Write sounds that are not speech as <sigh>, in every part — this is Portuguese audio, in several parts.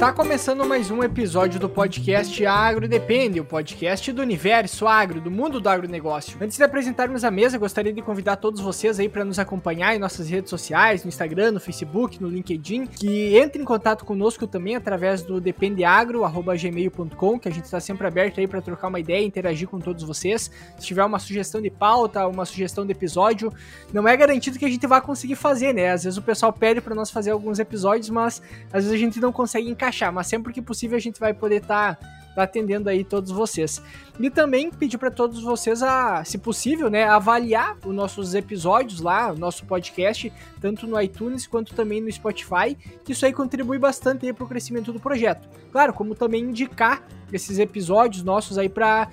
Está começando mais um episódio do podcast Agro Depende, o podcast do universo agro, do mundo do agronegócio. Antes de apresentarmos a mesa, gostaria de convidar todos vocês aí para nos acompanhar em nossas redes sociais, no Instagram, no Facebook, no LinkedIn, que entre em contato conosco também através do dependeagro@gmail.com, que a gente está sempre aberto aí para trocar uma ideia, interagir com todos vocês. Se tiver uma sugestão de pauta, uma sugestão de episódio, não é garantido que a gente vá conseguir fazer, né? Às vezes o pessoal pede para nós fazer alguns episódios, mas às vezes a gente não consegue encaixar encaixar, mas sempre que possível a gente vai poder estar tá, tá atendendo aí todos vocês. E também pedir para todos vocês a, se possível, né, avaliar os nossos episódios lá, o nosso podcast, tanto no iTunes quanto também no Spotify, que isso aí contribui bastante para o crescimento do projeto. Claro, como também indicar esses episódios nossos aí para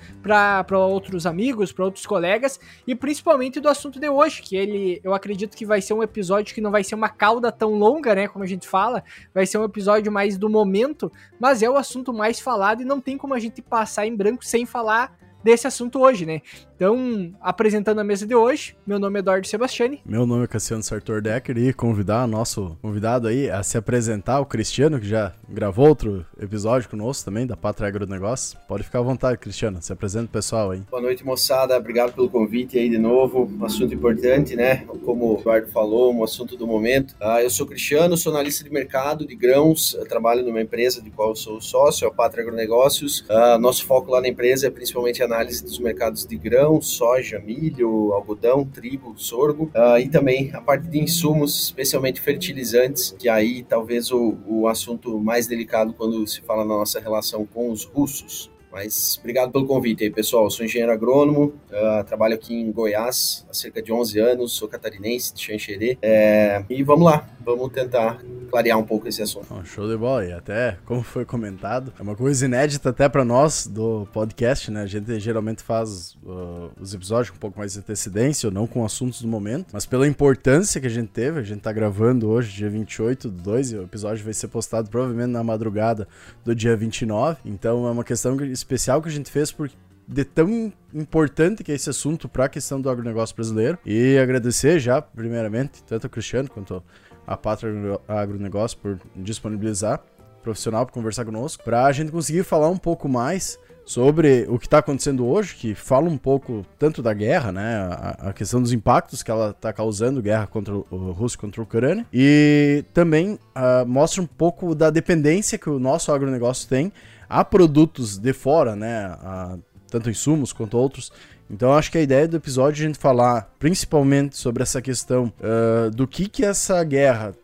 outros amigos, para outros colegas e principalmente do assunto de hoje, que ele eu acredito que vai ser um episódio que não vai ser uma cauda tão longa, né, como a gente fala, vai ser um episódio mais do momento, mas é o assunto mais falado e não tem como a gente passar em branco sem falar desse assunto hoje, né? Então, apresentando a mesa de hoje, meu nome é Eduardo Sebastiani. Meu nome é Cassiano Sartor Decker e convidar nosso convidado aí a se apresentar, o Cristiano, que já gravou outro episódio conosco também, da Pátria Agronegócio. Pode ficar à vontade, Cristiano, se apresenta o pessoal aí. Boa noite, moçada, obrigado pelo convite aí de novo, um assunto importante, né? Como o Eduardo falou, um assunto do momento. Ah, eu sou Cristiano, sou analista de mercado de grãos, eu trabalho numa empresa de qual eu sou sócio, a Pátria Agronegócios. Ah, nosso foco lá na empresa é principalmente a análise dos mercados de grão, soja, milho, algodão, trigo, sorgo uh, e também a parte de insumos, especialmente fertilizantes, que aí talvez o, o assunto mais delicado quando se fala na nossa relação com os russos. Mas obrigado pelo convite aí, pessoal. Eu sou engenheiro agrônomo, uh, trabalho aqui em Goiás há cerca de 11 anos, sou catarinense de Xanxerê. É, e vamos lá, vamos tentar clarear um pouco esse assunto. show de bola, e até, como foi comentado, é uma coisa inédita até para nós do podcast, né? A gente geralmente faz uh, os episódios com um pouco mais de antecedência, ou não com assuntos do momento, mas pela importância que a gente teve, a gente tá gravando hoje, dia 28 do 2, e o episódio vai ser postado provavelmente na madrugada do dia 29, então é uma questão especial que a gente fez por de tão importante que é esse assunto para a questão do agronegócio brasileiro. E agradecer já, primeiramente, tanto ao Cristiano quanto a Pátria Agronegócio por disponibilizar profissional para conversar conosco, para a gente conseguir falar um pouco mais sobre o que está acontecendo hoje, que fala um pouco tanto da guerra, né, a, a questão dos impactos que ela está causando, guerra contra o, o Rússia contra a Ucrânia, e também uh, mostra um pouco da dependência que o nosso agronegócio tem a produtos de fora, né, a, tanto insumos quanto outros, então acho que a ideia do episódio é a gente falar principalmente sobre essa questão uh, do que que essa guerra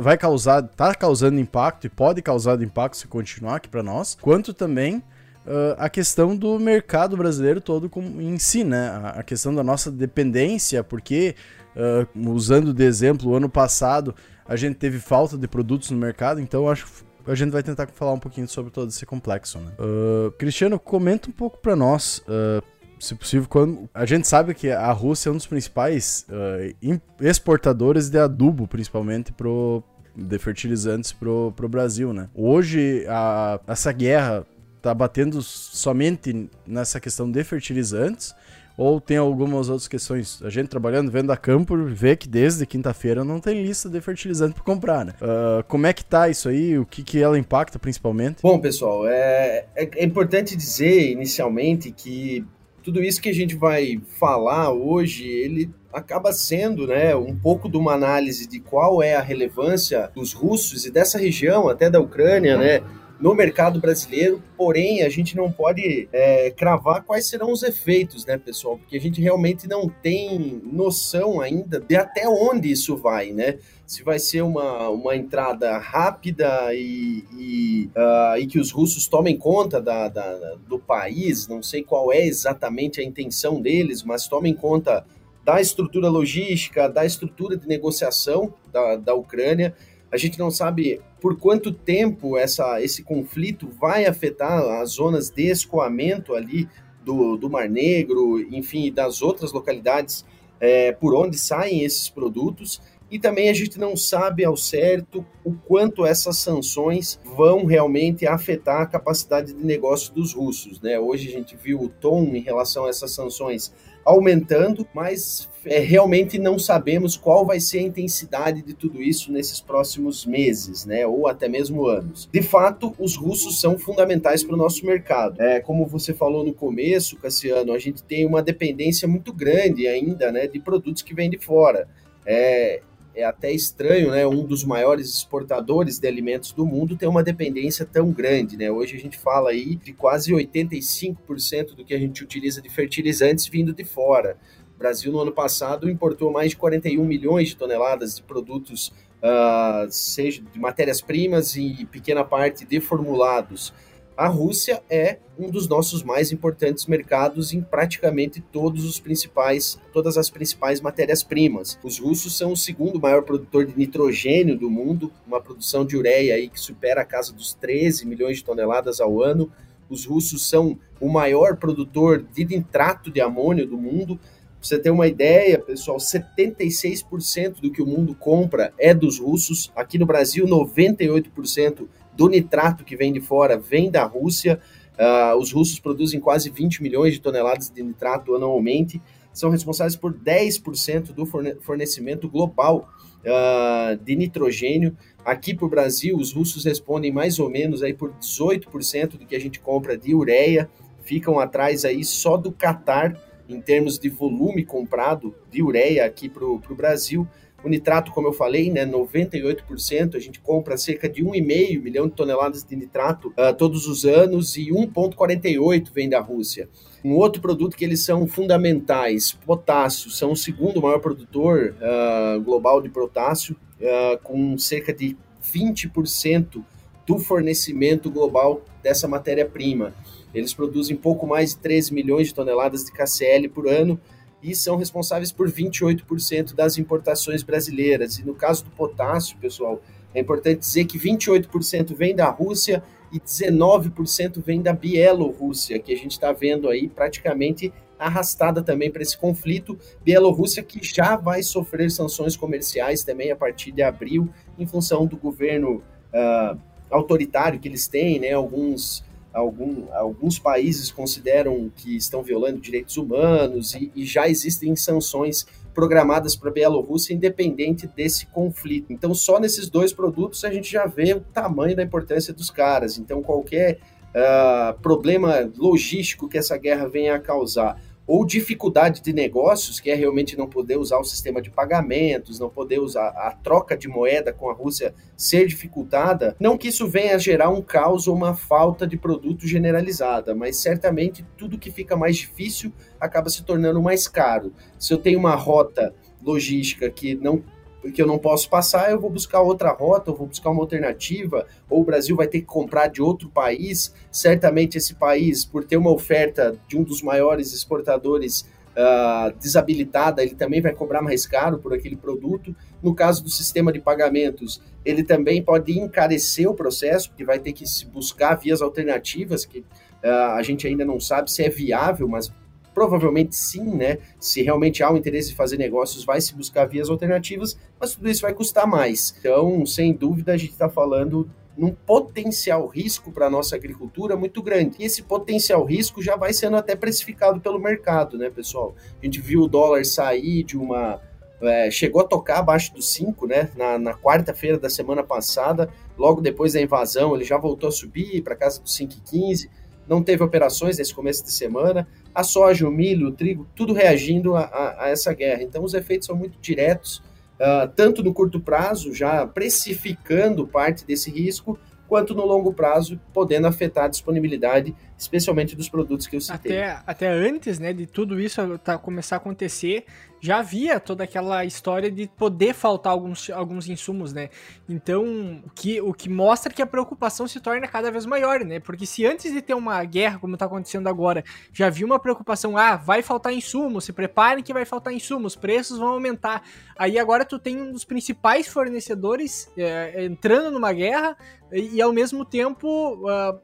vai causar, tá causando impacto e pode causar impacto se continuar aqui para nós, quanto também uh, a questão do mercado brasileiro todo em si, né? A, questão da nossa dependência, porque uh, usando de exemplo, o ano passado a gente teve falta de produtos no mercado, então acho a gente vai tentar falar um pouquinho sobre todo esse complexo, né? Uh, Cristiano, comenta um pouco para nós, uh, se possível, quando a gente sabe que a Rússia é um dos principais uh, exportadores de adubo, principalmente pro de fertilizantes pro, pro Brasil, né? Hoje a, essa guerra tá batendo somente nessa questão de fertilizantes ou tem algumas outras questões? A gente trabalhando, vendo a campo, vê que desde quinta-feira não tem lista de fertilizante para comprar, né? Uh, como é que tá isso aí? O que, que ela impacta principalmente? Bom, pessoal, é, é, é importante dizer inicialmente que tudo isso que a gente vai falar hoje, ele acaba sendo né, um pouco de uma análise de qual é a relevância dos russos e dessa região, até da Ucrânia, né, no mercado brasileiro, porém a gente não pode é, cravar quais serão os efeitos, né, pessoal? Porque a gente realmente não tem noção ainda de até onde isso vai, né? Se vai ser uma, uma entrada rápida e, e, uh, e que os russos tomem conta da, da, do país, não sei qual é exatamente a intenção deles, mas tomem conta da estrutura logística, da estrutura de negociação da, da Ucrânia a gente não sabe por quanto tempo essa, esse conflito vai afetar as zonas de escoamento ali do, do Mar Negro, enfim, das outras localidades é, por onde saem esses produtos. e também a gente não sabe ao certo o quanto essas sanções vão realmente afetar a capacidade de negócio dos russos. Né? Hoje a gente viu o tom em relação a essas sanções aumentando, mas é, realmente não sabemos qual vai ser a intensidade de tudo isso nesses próximos meses, né, ou até mesmo anos. De fato, os russos são fundamentais para o nosso mercado. É, como você falou no começo, Cassiano, a gente tem uma dependência muito grande ainda, né, de produtos que vêm de fora. É, é até estranho, né? Um dos maiores exportadores de alimentos do mundo ter uma dependência tão grande, né? Hoje a gente fala aí de quase 85% do que a gente utiliza de fertilizantes vindo de fora. O Brasil, no ano passado, importou mais de 41 milhões de toneladas de produtos, uh, seja de matérias-primas e pequena parte de formulados. A Rússia é um dos nossos mais importantes mercados em praticamente todos os principais, todas as principais matérias-primas. Os russos são o segundo maior produtor de nitrogênio do mundo, uma produção de ureia aí que supera a casa dos 13 milhões de toneladas ao ano. Os russos são o maior produtor de nitrato de amônio do mundo. Pra você ter uma ideia, pessoal, 76% do que o mundo compra é dos russos. Aqui no Brasil, 98% do nitrato que vem de fora vem da Rússia. Uh, os russos produzem quase 20 milhões de toneladas de nitrato anualmente, são responsáveis por 10% do fornecimento global uh, de nitrogênio. Aqui para o Brasil, os russos respondem mais ou menos aí por 18% do que a gente compra de ureia, ficam atrás aí só do Catar em termos de volume comprado de ureia aqui para o Brasil. O nitrato, como eu falei, né, 98%, a gente compra cerca de 1,5 milhão de toneladas de nitrato uh, todos os anos e 1,48 vem da Rússia. Um outro produto que eles são fundamentais, potássio, são o segundo maior produtor uh, global de potássio, uh, com cerca de 20% do fornecimento global dessa matéria-prima. Eles produzem pouco mais de 13 milhões de toneladas de KCl por ano, e são responsáveis por 28% das importações brasileiras. E no caso do potássio, pessoal, é importante dizer que 28% vem da Rússia e 19% vem da Bielorrússia, que a gente está vendo aí praticamente arrastada também para esse conflito. Bielorrússia que já vai sofrer sanções comerciais também a partir de abril, em função do governo uh, autoritário que eles têm, né? Alguns algum, alguns países consideram que estão violando direitos humanos e, e já existem sanções programadas para a Bielorrússia independente desse conflito. Então, só nesses dois produtos a gente já vê o tamanho da importância dos caras. Então, qualquer uh, problema logístico que essa guerra venha a causar ou dificuldade de negócios, que é realmente não poder usar o sistema de pagamentos, não poder usar a troca de moeda com a Rússia ser dificultada, não que isso venha a gerar um caos ou uma falta de produto generalizada, mas certamente tudo que fica mais difícil acaba se tornando mais caro. Se eu tenho uma rota logística que não porque eu não posso passar, eu vou buscar outra rota, eu vou buscar uma alternativa, ou o Brasil vai ter que comprar de outro país. Certamente esse país, por ter uma oferta de um dos maiores exportadores uh, desabilitada, ele também vai cobrar mais caro por aquele produto. No caso do sistema de pagamentos, ele também pode encarecer o processo, porque vai ter que se buscar vias alternativas que uh, a gente ainda não sabe se é viável, mas Provavelmente sim, né? Se realmente há um interesse em fazer negócios, vai se buscar vias alternativas, mas tudo isso vai custar mais. Então, sem dúvida, a gente está falando num potencial risco para a nossa agricultura muito grande. E esse potencial risco já vai sendo até precificado pelo mercado, né, pessoal? A gente viu o dólar sair de uma. É, chegou a tocar abaixo dos 5, né? Na, na quarta-feira da semana passada, logo depois da invasão, ele já voltou a subir para casa dos 5,15 não teve operações nesse começo de semana, a soja, o milho, o trigo, tudo reagindo a, a, a essa guerra. Então, os efeitos são muito diretos, uh, tanto no curto prazo, já precificando parte desse risco, quanto no longo prazo, podendo afetar a disponibilidade, especialmente dos produtos que eu citei. Até, até antes né, de tudo isso tá, começar a acontecer, já havia toda aquela história de poder faltar alguns, alguns insumos, né? Então, o que, o que mostra que a preocupação se torna cada vez maior, né? Porque se antes de ter uma guerra, como está acontecendo agora, já havia uma preocupação, ah, vai faltar insumos, se preparem que vai faltar insumos, preços vão aumentar. Aí agora tu tem um dos principais fornecedores é, entrando numa guerra e, e ao mesmo tempo uh,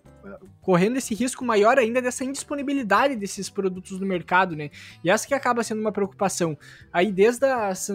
correndo esse risco maior ainda dessa indisponibilidade desses produtos no mercado, né? E essa que acaba sendo uma preocupação. Aí, desde as,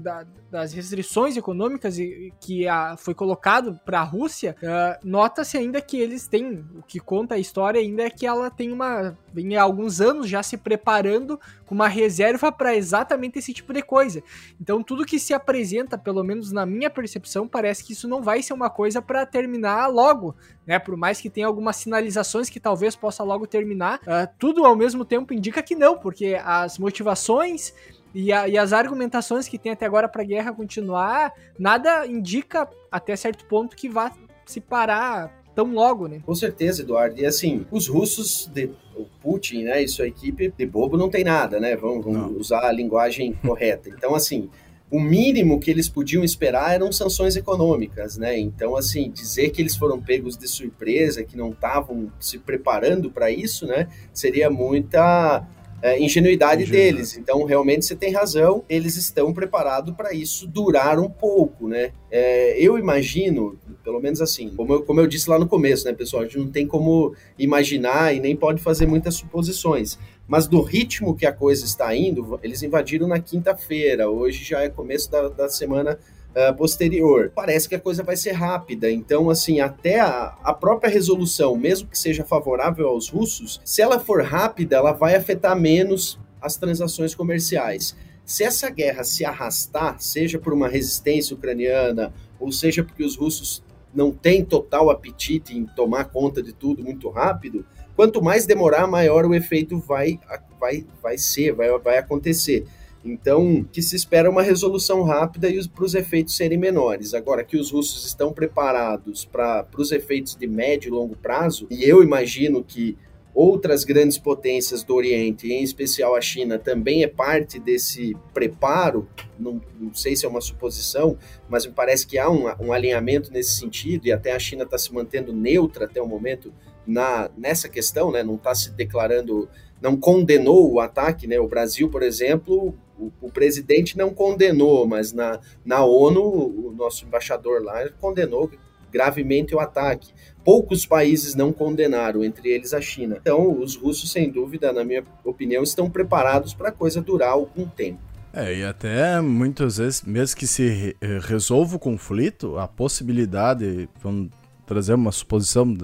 da, das restrições econômicas que a, foi colocado para a Rússia, uh, nota-se ainda que eles têm, o que conta a história ainda é que ela tem uma, vem há alguns anos já se preparando com uma reserva para exatamente esse tipo de coisa. Então, tudo que se apresenta, pelo menos na minha percepção, parece que isso não vai ser uma coisa para terminar logo, né? Por mais que tenha algumas sinalizações que talvez possa logo terminar, uh, tudo ao mesmo tempo indica que não, porque as motivações e, a, e, as argumentações que tem até agora para a guerra continuar, nada indica até certo ponto que vá se parar tão logo, né? Com certeza, Eduardo. E assim, os russos, de, o Putin, né, e sua equipe, de bobo não tem nada, né? Vamos, vamos usar a linguagem <laughs> correta. Então, assim, o mínimo que eles podiam esperar eram sanções econômicas, né? Então, assim, dizer que eles foram pegos de surpresa, que não estavam se preparando para isso, né? Seria muita é, ingenuidade deles. Então, realmente, você tem razão, eles estão preparados para isso durar um pouco, né? É, eu imagino, pelo menos assim, como eu, como eu disse lá no começo, né, pessoal, a gente não tem como imaginar e nem pode fazer muitas suposições. Mas do ritmo que a coisa está indo, eles invadiram na quinta-feira, hoje já é começo da, da semana uh, posterior. Parece que a coisa vai ser rápida, então, assim, até a, a própria resolução, mesmo que seja favorável aos russos, se ela for rápida, ela vai afetar menos as transações comerciais. Se essa guerra se arrastar, seja por uma resistência ucraniana, ou seja porque os russos não têm total apetite em tomar conta de tudo muito rápido, quanto mais demorar, maior o efeito vai, vai, vai ser, vai, vai acontecer. Então, que se espera uma resolução rápida e para os efeitos serem menores. Agora, que os russos estão preparados para os efeitos de médio e longo prazo, e eu imagino que outras grandes potências do Oriente, em especial a China, também é parte desse preparo. Não, não sei se é uma suposição, mas me parece que há um, um alinhamento nesse sentido, e até a China está se mantendo neutra até o momento na, nessa questão, né? não está se declarando, não condenou o ataque. Né? O Brasil, por exemplo, o, o, presidente não condenou, mas na, na ONU, o nosso embaixador lá condenou gravemente o ataque. Poucos países não condenaram, entre eles a China. Então, os russos, sem dúvida, na minha opinião, estão preparados para a coisa durar algum tempo. É, e até muitas vezes, mesmo que se resolva o conflito, a possibilidade, vamos trazer uma suposição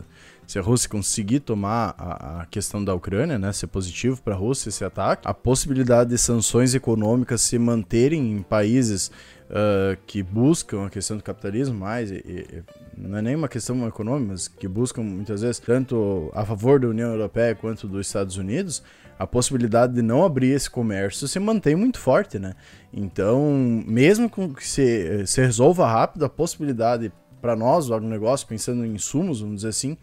se a Rússia conseguir tomar a, a questão da Ucrânia, né, ser positivo para a Rússia esse ataque, a possibilidade de sanções econômicas se manterem em países uh, que buscam a questão do capitalismo mais, e, e, não é nem uma questão econômica, mas que buscam muitas vezes tanto a favor da União Europeia quanto dos Estados Unidos, a possibilidade de não abrir esse comércio se mantém muito forte, né? Então, mesmo que se, se resolva rápido, a possibilidade para nós, o agronegócio, pensando em insumos, vamos dizer assim,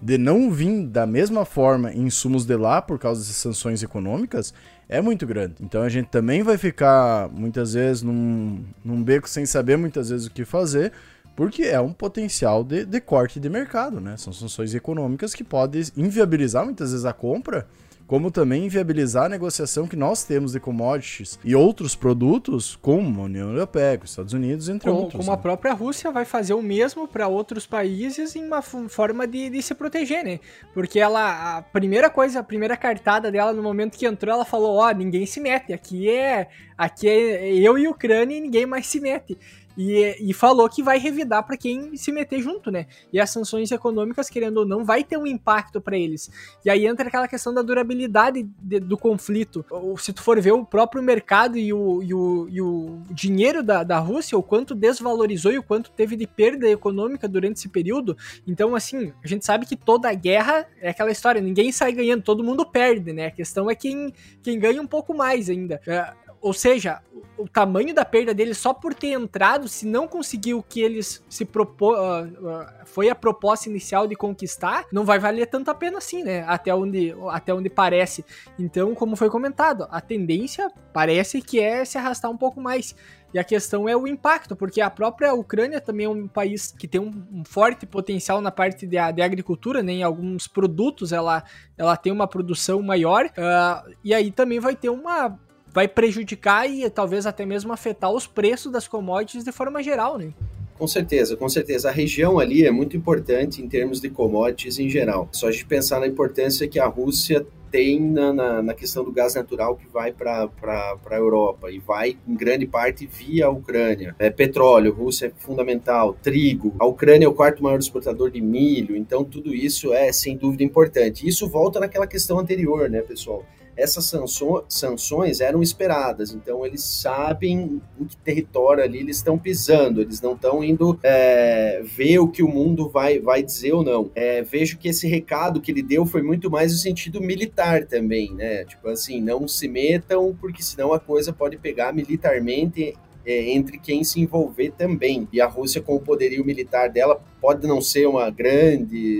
de não vir da mesma forma insumos de lá por causa dessas sanções econômicas, é muito grande. Então a gente também vai ficar muitas vezes num, num beco sem saber muitas vezes o que fazer, porque é um potencial de, de corte de mercado, né? São sanções econômicas que podem inviabilizar muitas vezes a compra como também inviabilizar a negociação que nós temos de commodities e outros produtos, como a União Europeia, os Estados Unidos, entre como, outros. Como né? a própria Rússia vai fazer o mesmo para outros países em uma forma de, de, se proteger, né? Porque ela, a primeira coisa, a primeira cartada dela no momento que entrou, ela falou: Ó, oh, ninguém se mete, aqui é, aqui é eu e Ucrânia e ninguém mais se mete. E, e falou que vai revidar para quem se meter junto, né? E as sanções econômicas, querendo ou não, vai ter um impacto para eles. E aí entra aquela questão da durabilidade de, do conflito. Ou, se tu for ver o próprio mercado e o, e o, e o dinheiro da, da Rússia, o quanto desvalorizou e o quanto teve de perda econômica durante esse período. Então, assim, a gente sabe que toda guerra é aquela história, ninguém sai ganhando, todo mundo perde, né? A questão é quem, quem ganha um pouco mais ainda. Ou seja, o tamanho da perda deles só por ter entrado, se não conseguiu o que eles se propôs, uh, uh, foi a proposta inicial de conquistar, não vai valer tanto a pena assim, né? Até onde, até onde parece. Então, como foi comentado, a tendência parece que é se arrastar um pouco mais. E a questão é o impacto, porque a própria Ucrânia também é um país que tem um, um forte potencial na parte de, de, agricultura, né? Em alguns produtos ela, ela tem uma produção maior, uh, e aí também vai ter uma vai prejudicar e talvez até mesmo afetar os preços das commodities de forma geral, né? Com certeza, com certeza. A região ali é muito importante em termos de commodities em geral. Só a gente pensar na importância que a Rússia tem na, na, na, questão do gás natural que vai para a Europa e vai em grande parte via a Ucrânia. É, petróleo, Rússia é fundamental, trigo, a Ucrânia é o quarto maior exportador de milho, então tudo isso é sem dúvida importante. Isso volta naquela questão anterior, né, pessoal? Essas sanções eram esperadas, então eles sabem em que território ali eles estão pisando, eles não estão indo é, ver o que o mundo vai, vai dizer ou não. É, vejo que esse recado que ele deu foi muito mais no sentido militar também, né? Tipo assim, não se metam, porque senão a coisa pode pegar militarmente é, entre quem se envolver também. E a Rússia, com o poderio militar dela, pode não ser uma grande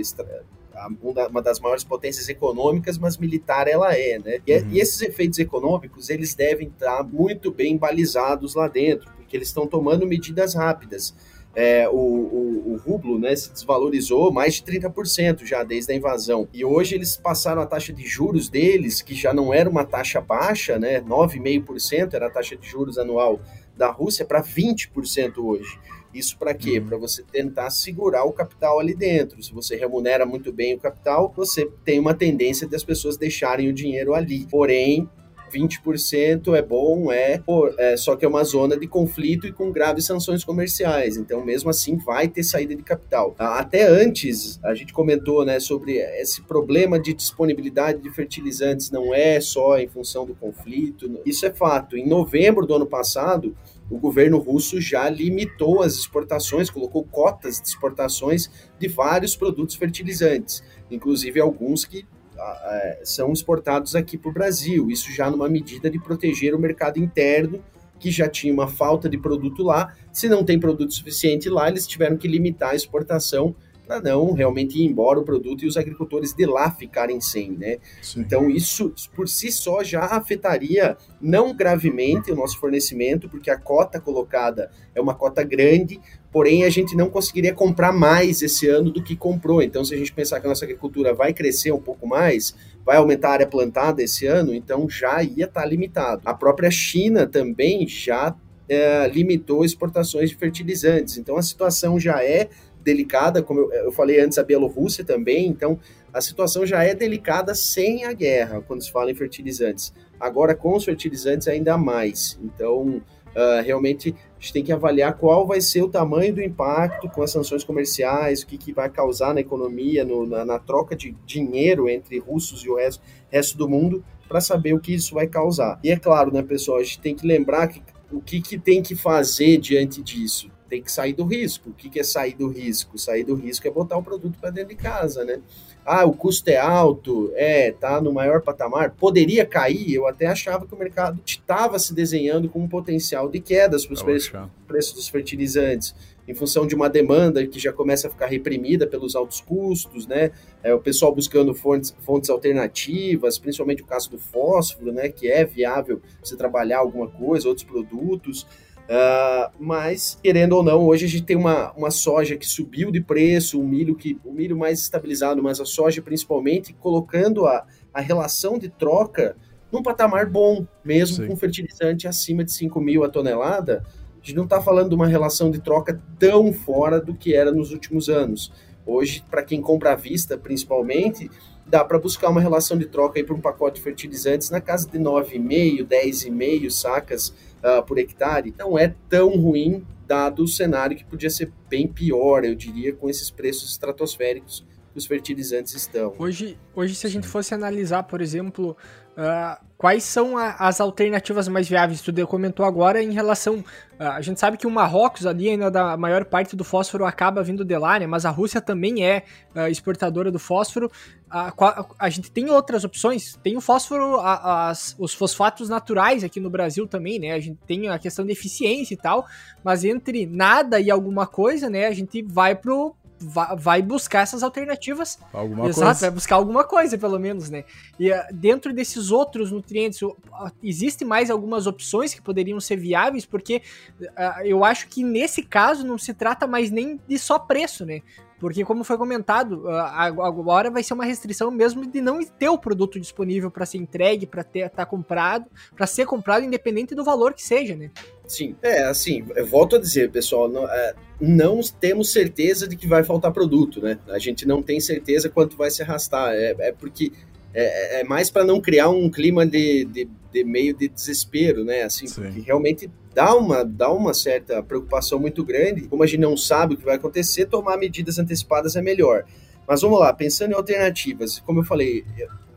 uma das maiores potências econômicas, mas militar ela é, né? E, uhum. e esses efeitos econômicos, eles devem estar muito bem balizados lá dentro, porque eles estão tomando medidas rápidas. É, o, o, o, rublo né, se desvalorizou mais de 30% já desde a invasão. E hoje eles passaram a taxa de juros deles, que já não era uma taxa baixa, né, 9,5% era a taxa de juros anual da Rússia, para 20% hoje. Isso para quê? Uhum. Para você tentar segurar o capital ali dentro. Se você remunera muito bem o capital, você tem uma tendência das pessoas deixarem o dinheiro ali. Porém, 20% é bom, é, é, só que é uma zona de conflito e com graves sanções comerciais. Então, mesmo assim, vai ter saída de capital. Até antes, a gente comentou né, sobre esse problema de disponibilidade de fertilizantes, não é só em função do conflito. Isso é fato. Em novembro do ano passado, o governo russo já limitou as exportações, colocou cotas de exportações de vários produtos fertilizantes, inclusive alguns que é, são exportados aqui para o Brasil. Isso já numa medida de proteger o mercado interno, que já tinha uma falta de produto lá. Se não tem produto suficiente lá, eles tiveram que limitar a exportação para não realmente ir embora o produto e os agricultores de lá ficarem sem, né? Sim. Então isso por si só já afetaria não gravemente o nosso fornecimento, porque a cota colocada é uma cota grande, porém a gente não conseguiria comprar mais esse ano do que comprou. Então se a gente pensar que a nossa agricultura vai crescer um pouco mais, vai aumentar a área plantada esse ano, então já ia estar tá limitado. A própria China também já é, limitou exportações de fertilizantes. Então a situação já é delicada, como eu, eu falei antes, a Bielorrússia também, então a situação já é delicada sem a guerra, quando se fala em fertilizantes. Agora, com os fertilizantes, ainda mais. Então, uh, realmente, a gente tem que avaliar qual vai ser o tamanho do impacto com as sanções comerciais, o que, que vai causar na economia, no, na, na, troca de dinheiro entre russos e o resto, resto do mundo, para saber o que isso vai causar. E é claro, né, pessoal, a gente tem que lembrar que o que, que tem que fazer diante disso tem que sair do risco. O que, que é sair do risco? Sair do risco é botar o produto para dentro de casa, né? Ah, o custo é alto, é, tá no maior patamar, poderia cair. Eu até achava que o mercado estava se desenhando com um potencial de quedas para os preços, preços dos fertilizantes, em função de uma demanda que já começa a ficar reprimida pelos altos custos, né? É, o pessoal buscando fontes, fontes alternativas, principalmente o caso do fósforo, né? Que é viável você trabalhar alguma coisa, outros produtos. Uh, mas, querendo ou não, hoje a gente tem uma, uma soja que subiu de preço, o milho que o milho mais estabilizado, mas a soja principalmente, colocando a, a relação de troca num patamar bom, mesmo Sim. com fertilizante acima de 5 mil a tonelada. A gente não está falando de uma relação de troca tão fora do que era nos últimos anos. Hoje, para quem compra à vista, principalmente, dá para buscar uma relação de troca para um pacote de fertilizantes na casa de 9,5, 10,5 sacas uh, por hectare. Não é tão ruim, dado o cenário que podia ser bem pior, eu diria, com esses preços estratosféricos que os fertilizantes estão. Hoje, hoje se a gente fosse analisar, por exemplo, uh, quais são a, as alternativas mais viáveis, tu comentou agora em relação. Uh, a gente sabe que o Marrocos ali ainda da maior parte do fósforo acaba vindo de lá, né? Mas a Rússia também é uh, exportadora do fósforo. A, a, gente tem outras opções. Tem o fósforo, as, os fosfatos naturais aqui no Brasil também, né? A gente tem a questão de eficiência e tal. Mas entre nada e alguma coisa, né? A gente vai pro vai buscar essas alternativas. Alguma Exato, coisa. vai buscar alguma coisa, pelo menos, né? E uh, dentro desses outros nutrientes, uh, existe mais algumas opções que poderiam ser viáveis, porque uh, eu acho que nesse caso não se trata mais nem de só preço, né? Porque, como foi comentado, agora vai ser uma restrição mesmo de não ter o produto disponível para ser entregue, para estar tá comprado, para ser comprado independente do valor que seja, né? Sim, é assim, eu volto a dizer, pessoal, não, é, não, temos certeza de que vai faltar produto, né? A gente não tem certeza quanto vai se arrastar, é, é porque é, é mais para não criar um clima de, de, de, meio de desespero, né? Assim, realmente dá uma, dá uma certa preocupação muito grande. Como a gente não sabe o que vai acontecer, tomar medidas antecipadas é melhor. Mas vamos lá, pensando em alternativas, como eu falei,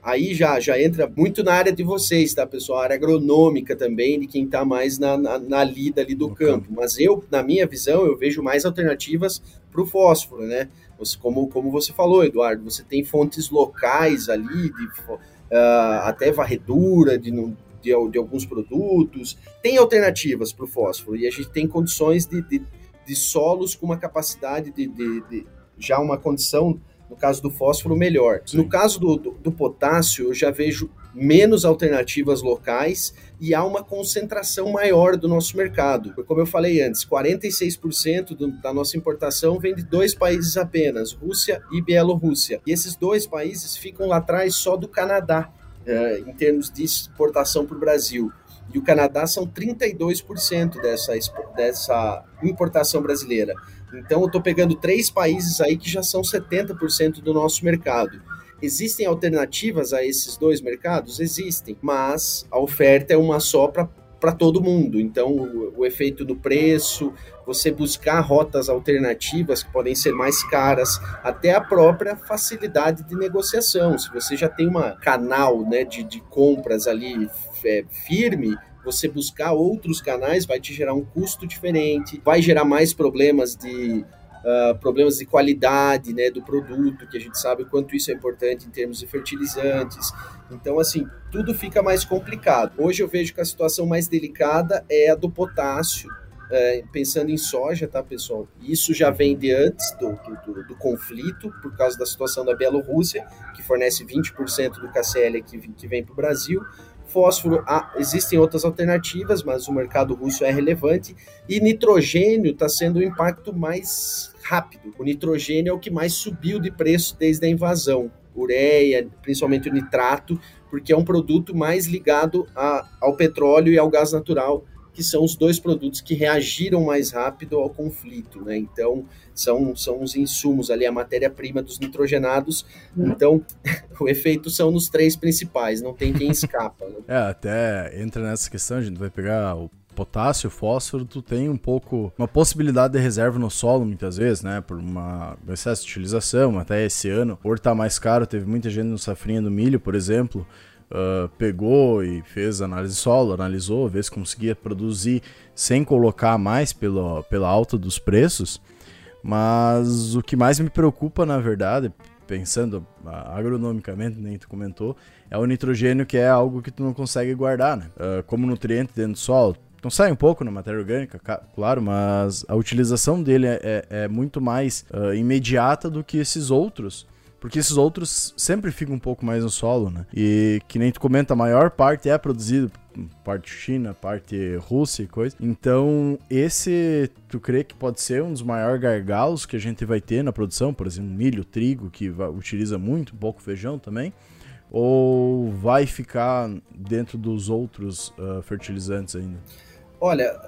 aí já, já entra muito na área de vocês, tá, pessoal? A área agronômica também, de quem está mais na, na, na, lida ali do campo. Mas eu, na minha visão, eu vejo mais alternativas para o fósforo, né? Você, como, como você falou, Eduardo, você tem fontes locais ali, de, uh, até varredura de, de, de, alguns produtos. Tem alternativas para o fósforo e a gente tem condições de, de, de solos com uma capacidade de, de, já uma condição no caso do fósforo, melhor. Sim. No caso do, do, do, potássio, eu já vejo menos alternativas locais e há uma concentração maior do nosso mercado. Como eu falei antes, 46% do, da nossa importação vem de dois países apenas, Rússia e Bielorrússia. E esses dois países ficam lá atrás só do Canadá, eh, em termos de exportação para o Brasil e o Canadá são 32% dessa, dessa importação brasileira. Então eu estou pegando três países aí que já são 70% do nosso mercado. Existem alternativas a esses dois mercados? Existem, mas a oferta é uma só para todo mundo. Então, o, o, efeito do preço, você buscar rotas alternativas que podem ser mais caras, até a própria facilidade de negociação. Se você já tem um canal né, de, de compras ali é, firme, você buscar outros canais vai te gerar um custo diferente, vai gerar mais problemas de uh, problemas de qualidade né, do produto, que a gente sabe o quanto isso é importante em termos de fertilizantes. Então, assim, tudo fica mais complicado. Hoje eu vejo que a situação mais delicada é a do potássio, é, pensando em soja, tá, pessoal? Isso já vem de antes do, do, do, conflito, por causa da situação da Bielorrússia, que fornece 20% do KCL que, que vem para o Brasil fósforo, há, existem outras alternativas, mas o mercado russo é relevante. E nitrogênio está sendo o impacto mais rápido. O nitrogênio é o que mais subiu de preço desde a invasão. Ureia, principalmente o nitrato, porque é um produto mais ligado a, ao petróleo e ao gás natural que são os dois produtos que reagiram mais rápido ao conflito, né? Então, são, são os insumos ali, a matéria-prima dos nitrogenados. Uhum. Então, <laughs> o efeito são nos três principais, não tem quem escapa. Né? <laughs> É, até entra nessa questão, a gente vai pegar o potássio, fósforo, tu tem um pouco uma possibilidade de reserva no solo muitas vezes, né, por uma um excesso de utilização, até esse ano, por estar tá mais caro, teve muita gente no safrinha do milho, por exemplo, uh, pegou e fez análise solo, analisou, vê se conseguia produzir sem colocar mais pelo, pela alta dos preços. Mas o que mais me preocupa, na verdade, pensando agronomicamente, nem tu comentou, é o nitrogênio, que é algo que tu não consegue guardar, né? Uh, como nutriente dentro do solo. Então sai um pouco na matéria orgânica, claro, mas a utilização dele é, é, é muito mais uh, imediata do que esses outros porque esses outros sempre ficam um pouco mais no solo, né? E que nem tu comenta, a maior parte é produzido parte China, parte Rússia e coisa. Então, esse tu crê que pode ser um dos maiores gargalos que a gente vai ter na produção, por exemplo, milho, trigo, que utiliza muito, um pouco feijão também, ou vai ficar dentro dos outros uh, fertilizantes ainda? Olha,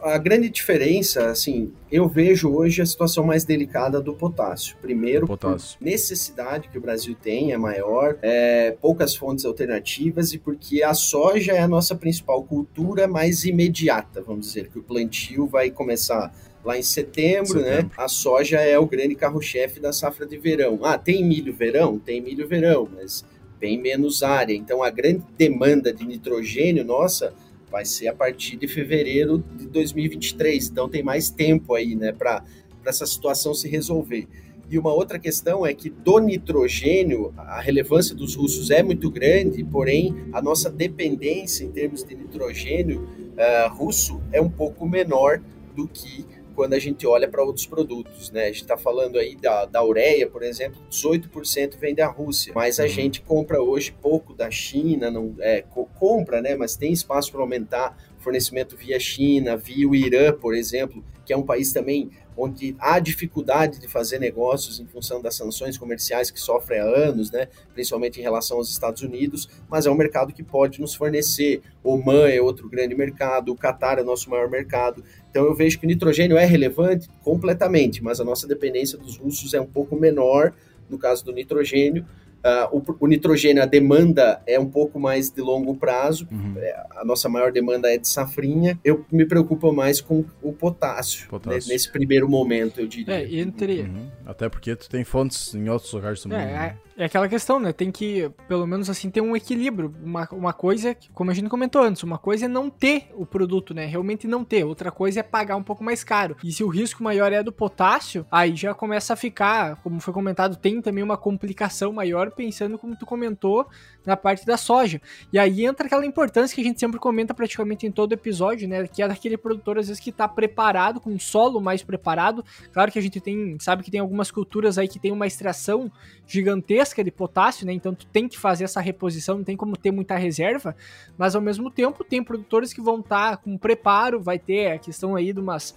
a grande diferença, assim, eu vejo hoje a situação mais delicada do potássio. Primeiro, potássio. necessidade que o Brasil tem é maior, é, poucas fontes alternativas e porque a soja é a nossa principal cultura mais imediata, vamos dizer, que o plantio vai começar lá em setembro, né? setembro. né? A soja é o grande carro-chefe da safra de verão. Ah, tem milho verão? Tem milho verão, mas bem menos área. Então a grande demanda de nitrogênio nossa vai ser a partir de fevereiro de 2023. Então tem mais tempo aí, né, para essa situação se resolver. E uma outra questão é que do nitrogênio, a relevância dos russos é muito grande, porém a nossa dependência em termos de nitrogênio uh, russo é um pouco menor do que quando a gente olha para outros produtos, né? A gente está falando aí da, da ureia, por exemplo, 18% vem da Rússia, mas a uhum. gente compra hoje pouco da China, não é, co compra, né? Mas tem espaço para aumentar fornecimento via China, via o Irã, por exemplo, que é um país também onde há dificuldade de fazer negócios em função das sanções comerciais que sofre há anos, né, principalmente em relação aos Estados Unidos, mas é um mercado que pode nos fornecer. Oman é outro grande mercado, o Catar é nosso maior mercado. Então eu vejo que o nitrogênio é relevante completamente, mas a nossa dependência dos russos é um pouco menor no caso do nitrogênio, Uh, o, o, nitrogênio, a demanda é um pouco mais de longo prazo, uhum. é, a nossa maior demanda é de safrinha. Eu me preocupo mais com o potássio, potássio. Né, nesse primeiro momento, eu diria. É, entre... Uhum. Até porque tu tem fontes em outros lugares do mundo. É, né? É aquela questão, né? Tem que, pelo menos assim, ter um equilíbrio. Uma, uma coisa, como a gente comentou antes, uma coisa é não ter o produto, né? Realmente não ter. Outra coisa é pagar um pouco mais caro. E se o risco maior é do potássio, aí já começa a ficar, como foi comentado, tem também uma complicação maior, pensando como tu comentou, na parte da soja. E aí entra aquela importância que a gente sempre comenta praticamente em todo episódio, né? Que é daquele produtor, às vezes, que tá preparado, com um solo mais preparado. Claro que a gente tem, sabe que tem algumas culturas aí que tem uma extração gigantesca de potássio, né? Então tu tem que fazer essa reposição, não tem como ter muita reserva, mas ao mesmo tempo tem produtores que vão estar tá com preparo, vai ter a questão aí de umas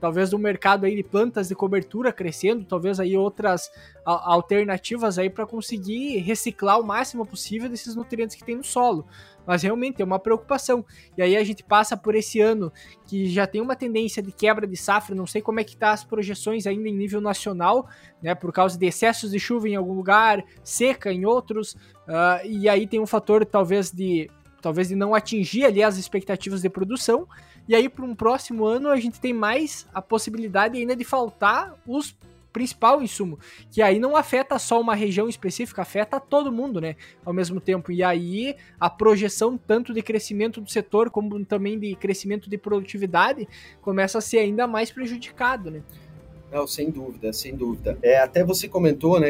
talvez do mercado aí de plantas de cobertura crescendo, talvez aí outras alternativas aí para conseguir reciclar o máximo possível desses nutrientes que tem no solo. Mas realmente é uma preocupação. E aí a gente passa por esse ano que já tem uma tendência de quebra de safra, não sei como é que tá as projeções ainda em nível nacional, né, por causa de excessos de chuva em algum lugar, seca em outros, uh, e aí tem um fator talvez de talvez de não atingir ali as expectativas de produção, e aí para um próximo ano a gente tem mais a possibilidade ainda de faltar os principal insumo, que aí não afeta só uma região específica, afeta todo mundo, né, ao mesmo tempo. E aí a projeção tanto de crescimento do setor como também de crescimento de produtividade começa a ser ainda mais prejudicado, né? Não, sem dúvida, sem dúvida. É, até você comentou, né,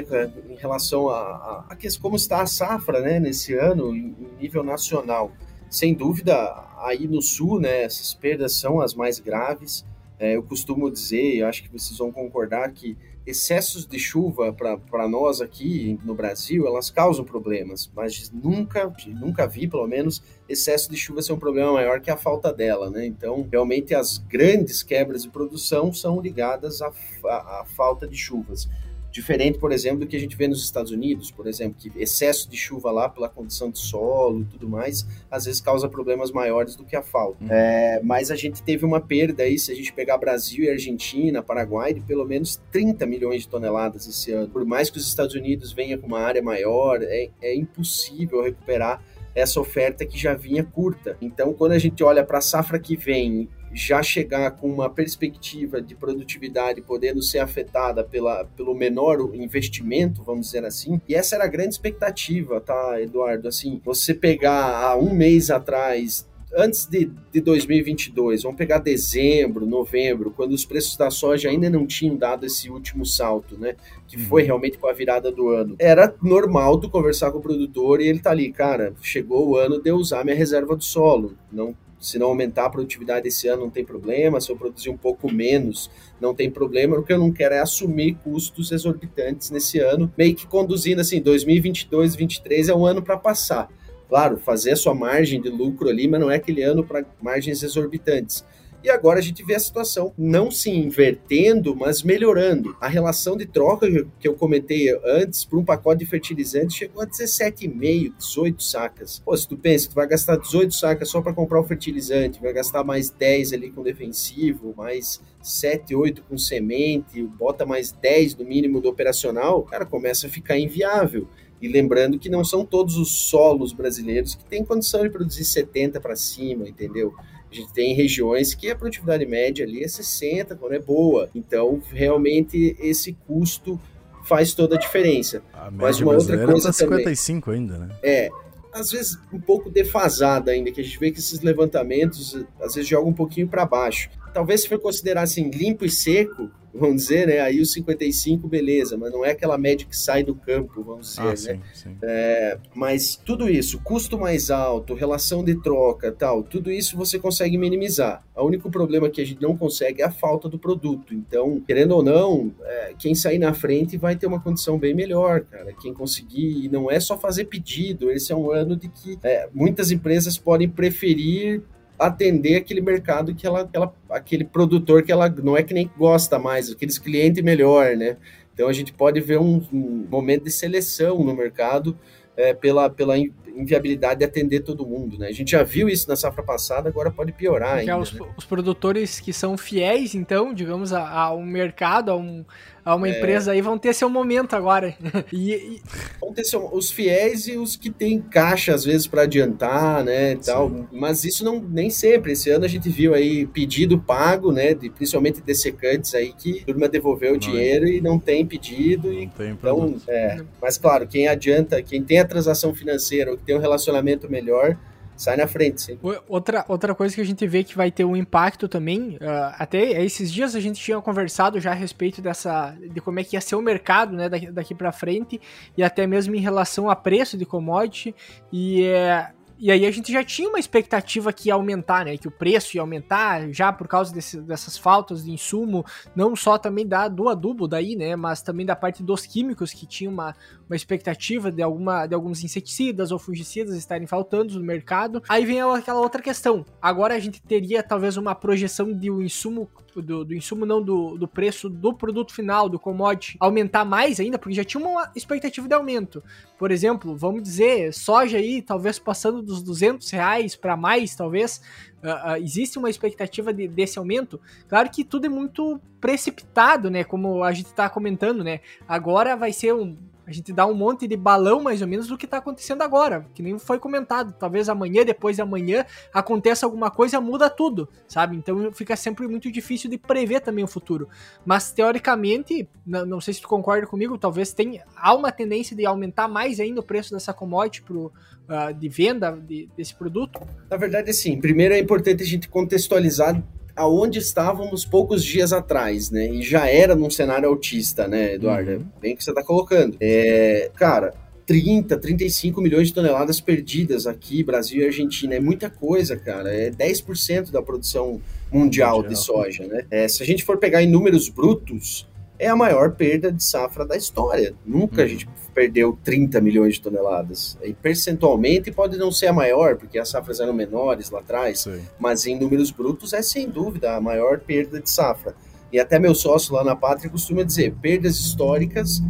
em relação a, a, a como está a safra, né, nesse ano em, em nível nacional. Sem dúvida, aí no sul, né, essas perdas são as mais graves. É, eu costumo dizer, eu acho que vocês vão concordar que excessos de chuva para nós aqui no Brasil, elas causam problemas, mas nunca, nunca vi, pelo menos, excesso de chuva ser um problema maior que a falta dela, né? Então, realmente as grandes quebras de produção são ligadas à, à, à falta de chuvas. Diferente, por exemplo, do que a gente vê nos Estados Unidos, por exemplo, que excesso de chuva lá pela condição de solo e tudo mais, às vezes causa problemas maiores do que a falta. Uhum. É, mas a gente teve uma perda aí, se a gente pegar Brasil e Argentina, Paraguai, de pelo menos 30 milhões de toneladas esse ano. Por mais que os Estados Unidos venham com uma área maior, é, é impossível recuperar essa oferta que já vinha curta. Então, quando a gente olha para a safra que vem já chegar com uma perspectiva de produtividade podendo ser afetada pela, pelo menor investimento, vamos dizer assim. E essa era a grande expectativa, tá, Eduardo? Assim, você pegar há um mês atrás antes de, de 2022, vamos pegar dezembro, novembro, quando os preços da soja ainda não tinham dado esse último salto, né? Que foi uhum. realmente com a virada do ano. Era normal tu conversar com o produtor e ele tá ali, cara, chegou o ano de eu usar minha reserva do solo. Não se não aumentar a produtividade esse ano, não tem problema. Se eu produzir um pouco menos, não tem problema. O que eu não quero é assumir custos exorbitantes nesse ano, meio que conduzindo assim: 2022, 2023 é um ano para passar. Claro, fazer a sua margem de lucro ali, mas não é aquele ano para margens exorbitantes. E agora a gente vê a situação não se invertendo, mas melhorando. A relação de troca que eu comentei antes para um pacote de fertilizante chegou a 17,5, 18 sacas. Pô, se tu pensa, tu vai gastar 18 sacas só para comprar o fertilizante, vai gastar mais 10 ali com defensivo, mais 7, 8 com semente, bota mais 10 no mínimo do operacional, cara, começa a ficar inviável. E lembrando que não são todos os solos brasileiros que têm condição de produzir 70 para cima, entendeu? A gente tem regiões que a produtividade média ali é 60, quando é boa. Então, realmente, esse custo faz toda a diferença. A Mas uma outra coisa tá 55 também, ainda, né? É, às vezes um pouco defasada ainda, que a gente vê que esses levantamentos às vezes jogam um pouquinho para baixo. Talvez se for considerar assim limpo e seco, vamos dizer, né? Aí os 55, beleza, mas não é aquela média que sai do campo, vamos dizer, ah, né? Sim, sim. É, mas tudo isso, custo mais alto, relação de troca, tal, tudo isso você consegue minimizar. O único problema que a gente não consegue é a falta do produto. Então, querendo ou não, é, quem sair na frente vai ter uma condição bem melhor, cara. Quem conseguir, e não é só fazer pedido, esse é um ano de que é, muitas empresas podem preferir atender aquele mercado que ela, que ela, aquele produtor que ela não é que nem gosta mais, aqueles clientes melhor, né? Então a gente pode ver um, um momento de seleção no mercado é, pela, pela inviabilidade de atender todo mundo, né? A gente já viu isso na safra passada, agora pode piorar ainda. É os, né? os, produtores que são fiéis, então, digamos, a, a um mercado, a um, a uma é... empresa aí vão ter seu momento agora. <laughs> e, e... Vão ter seu, os fiéis e os que têm caixa, às vezes, para adiantar, né, tal. Mas isso não nem sempre. Esse ano a gente viu aí pedido pago, né, de, principalmente de secantes aí, que a turma devolveu o dinheiro e não tem pedido. E, tem então, é, mas claro, quem adianta, quem tem a transação financeira ou que tem um relacionamento melhor, sai na frente, sim. Outra, outra coisa que a gente vê que vai ter um impacto também, uh, até esses dias a gente tinha conversado já a respeito dessa, de como é que ia ser o mercado, né, daqui, daqui para frente, e até mesmo em relação a preço de commodity, e é, e aí a gente já tinha uma expectativa que ia aumentar, né? Que o preço ia aumentar já por causa desse, dessas faltas de insumo, não só também da, do adubo daí, né? Mas também da parte dos químicos, que tinha uma, uma expectativa de, alguma, de alguns inseticidas ou fungicidas estarem faltando no mercado. Aí vem aquela outra questão. Agora a gente teria talvez uma projeção de um insumo do, do, insumo, não do, do preço do produto final, do commodity, aumentar mais ainda, porque já tinha uma expectativa de aumento. Por exemplo, vamos dizer, soja aí, talvez passando dos 200 reais para mais, talvez. Uh, uh, existe uma expectativa de, desse aumento. Claro que tudo é muito precipitado, né? Como a gente está comentando, né? Agora vai ser um a gente dá um monte de balão mais ou menos do que está acontecendo agora, que nem foi comentado. Talvez amanhã, depois de amanhã, aconteça alguma coisa, muda tudo, sabe? Então fica sempre muito difícil de prever também o futuro. Mas teoricamente, não, não sei se tu concorda comigo, talvez tenha há uma tendência de aumentar mais ainda o preço dessa commodity pro, uh, de venda de, desse produto. Na verdade, sim. Primeiro é importante a gente contextualizar aonde estávamos poucos dias atrás, né? E já era num cenário autista, né, Eduardo? Uhum. Bem que você está colocando. É, cara, 30, 35 milhões de toneladas perdidas aqui, Brasil e Argentina. É muita coisa, cara. É 10% da produção mundial, mundial, de soja, né? É, se a gente for pegar em números brutos, é a maior perda de safra da história. Nunca uhum. a gente perdeu 30 milhões de toneladas. E percentualmente pode não ser a maior, porque as safras eram menores lá atrás, Sim. mas em números brutos é sem dúvida a maior perda de safra. E até meu sócio lá na Pátria costuma dizer: perdas históricas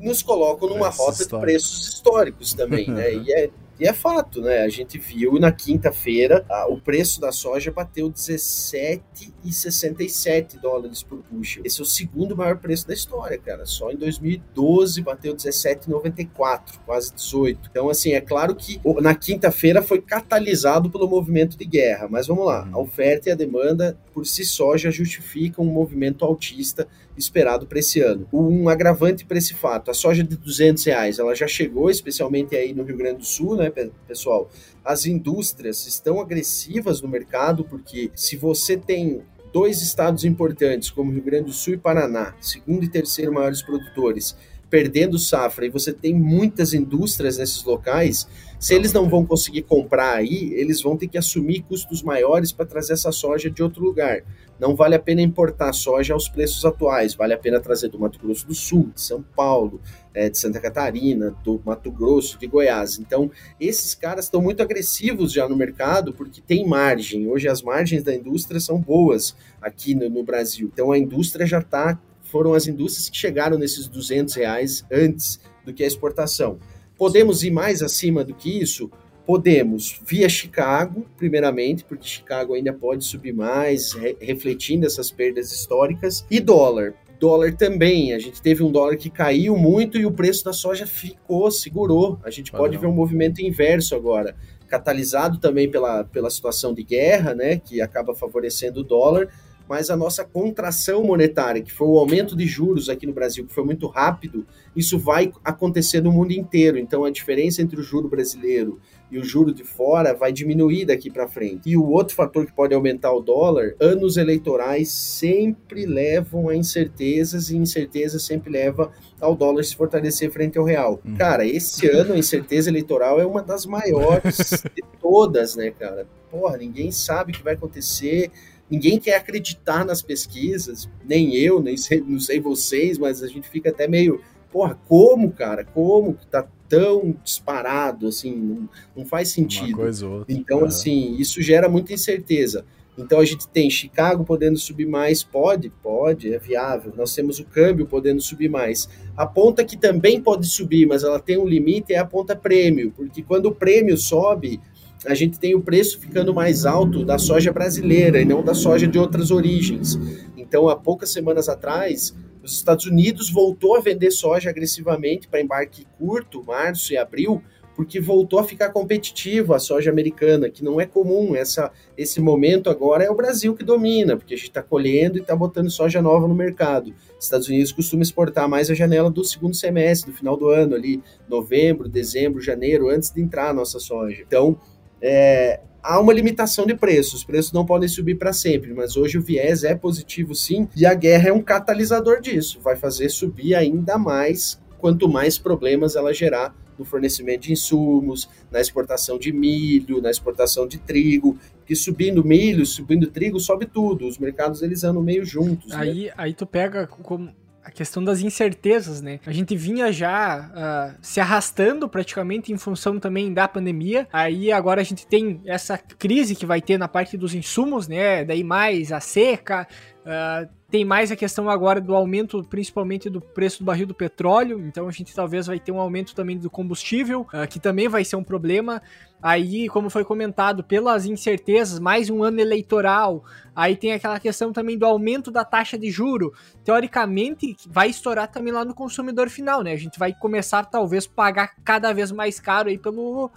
nos colocam numa rota de preços históricos também, né? <laughs> E é e é fato, né? A gente viu na quinta-feira o preço da soja bateu 17,67 dólares por bushel. Esse é o segundo maior preço da história, cara. Só em 2012 bateu 17,94, quase 18. Então, assim, é claro que na quinta-feira foi catalisado pelo movimento de guerra. Mas vamos lá, a oferta e a demanda por si só já justificam um movimento altista esperado para esse ano. Um agravante para esse fato, a soja de 200 reais, ela já chegou, especialmente aí no Rio Grande do Sul, né, pessoal? As indústrias estão agressivas no mercado, porque se você tem dois estados importantes, como Rio Grande do Sul e Paraná, segundo e terceiro maiores produtores, perdendo safra e você tem muitas indústrias nesses locais, se eles não vão conseguir comprar aí, eles vão ter que assumir custos maiores para trazer essa soja de outro lugar. Não vale a pena importar soja aos preços atuais, vale a pena trazer do Mato Grosso do Sul, de São Paulo, é, de Santa Catarina, do Mato Grosso, de Goiás. Então, esses caras estão muito agressivos já no mercado porque tem margem. Hoje as margens da indústria são boas aqui no, no Brasil. Então, a indústria já está. Foram as indústrias que chegaram nesses 200 reais antes do que a exportação. Podemos ir mais acima do que isso? Podemos, via Chicago, primeiramente, porque Chicago ainda pode subir mais, re refletindo essas perdas históricas, e dólar. Dólar também, a gente teve um dólar que caiu muito e o preço da soja ficou, segurou. A gente pode ver um movimento inverso agora, catalisado também pela, pela situação de guerra, né, que acaba favorecendo o dólar, mas a nossa contração monetária, que foi o aumento de juros aqui no Brasil, que foi muito rápido, isso vai acontecer no mundo inteiro. Então a diferença entre o juro brasileiro e o juro de fora vai diminuir daqui para frente. E o outro fator que pode aumentar o dólar, anos eleitorais sempre levam a incertezas e incerteza sempre leva ao dólar se fortalecer frente ao real. Hum. Cara, esse <laughs> ano a incerteza eleitoral é uma das maiores de todas, né, cara? Porra, ninguém sabe o que vai acontecer ninguém quer acreditar nas pesquisas, nem eu, nem sei, não sei vocês, mas a gente fica até meio, porra, como, cara? Como? Tá, tão disparado, assim, não, não faz sentido. Outra. Então, é. assim, isso gera muita incerteza. Então a gente tem Chicago podendo subir mais, pode, pode, é viável. Nós temos o câmbio podendo subir mais. A ponta que também pode subir, mas ela tem um limite, é a ponta prêmio, porque quando o prêmio sobe, a gente tem o preço ficando mais alto da soja brasileira e não da soja de outras origens. Então, há poucas semanas atrás, os Estados Unidos voltou a vender soja agressivamente para embarque curto, março e abril, porque voltou a ficar competitivo a soja americana, que não é comum. Essa, esse momento agora é o Brasil que domina, porque a gente está colhendo e está botando soja nova no mercado. Estados Unidos costuma exportar mais a janela do segundo semestre, do final do ano, ali, novembro, dezembro, janeiro, antes de entrar a nossa soja. Então, é, há uma limitação de preços, os preços não podem subir para sempre, mas hoje o viés é positivo sim, e a guerra é um catalisador disso, vai fazer subir ainda mais quanto mais problemas ela gerar no fornecimento de insumos, na exportação de milho, na exportação de trigo, que subindo milho, subindo trigo, sobe tudo. Os mercados eles andam meio juntos. Né? Aí, né? aí tu pega como a questão das incertezas, né? A gente vinha já uh, se arrastando praticamente em função também da pandemia. Aí agora a gente tem essa crise que vai ter na parte dos insumos, né? Daí mais a seca, uh, tem mais a questão agora do aumento, principalmente do preço do barril do petróleo. Então a gente talvez vai ter um aumento também do combustível, uh, que também vai ser um problema. Aí, como foi comentado, pelas incertezas, mais um ano eleitoral. Aí tem aquela questão também do aumento da taxa de juro. Teoricamente, vai estourar também lá no consumidor final, né? A gente vai começar talvez pagar cada vez mais caro aí pelo,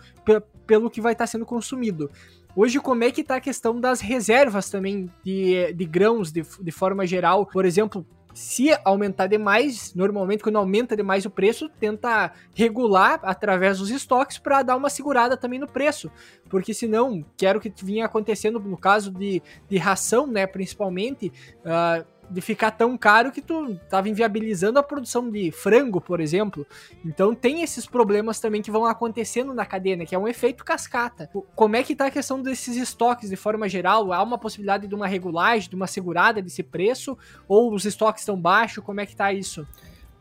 pelo que vai estar sendo consumido. Hoje, como é que tá a questão das reservas também de, de grãos de, de forma geral? Por exemplo, se aumentar demais, normalmente quando aumenta demais o preço, tenta regular através dos estoques para dar uma segurada também no preço, porque senão, quero que vinha acontecendo no caso de, de ração, né, principalmente, uh, de ficar tão caro que tu tava inviabilizando a produção de frango, por exemplo. Então tem esses problemas também que vão acontecendo na cadeia, né, que é um efeito cascata. Como é que tá a questão desses estoques de forma geral? Há uma possibilidade de uma regulagem, de uma segurada desse preço ou os estoques estão baixos? Como é que tá isso?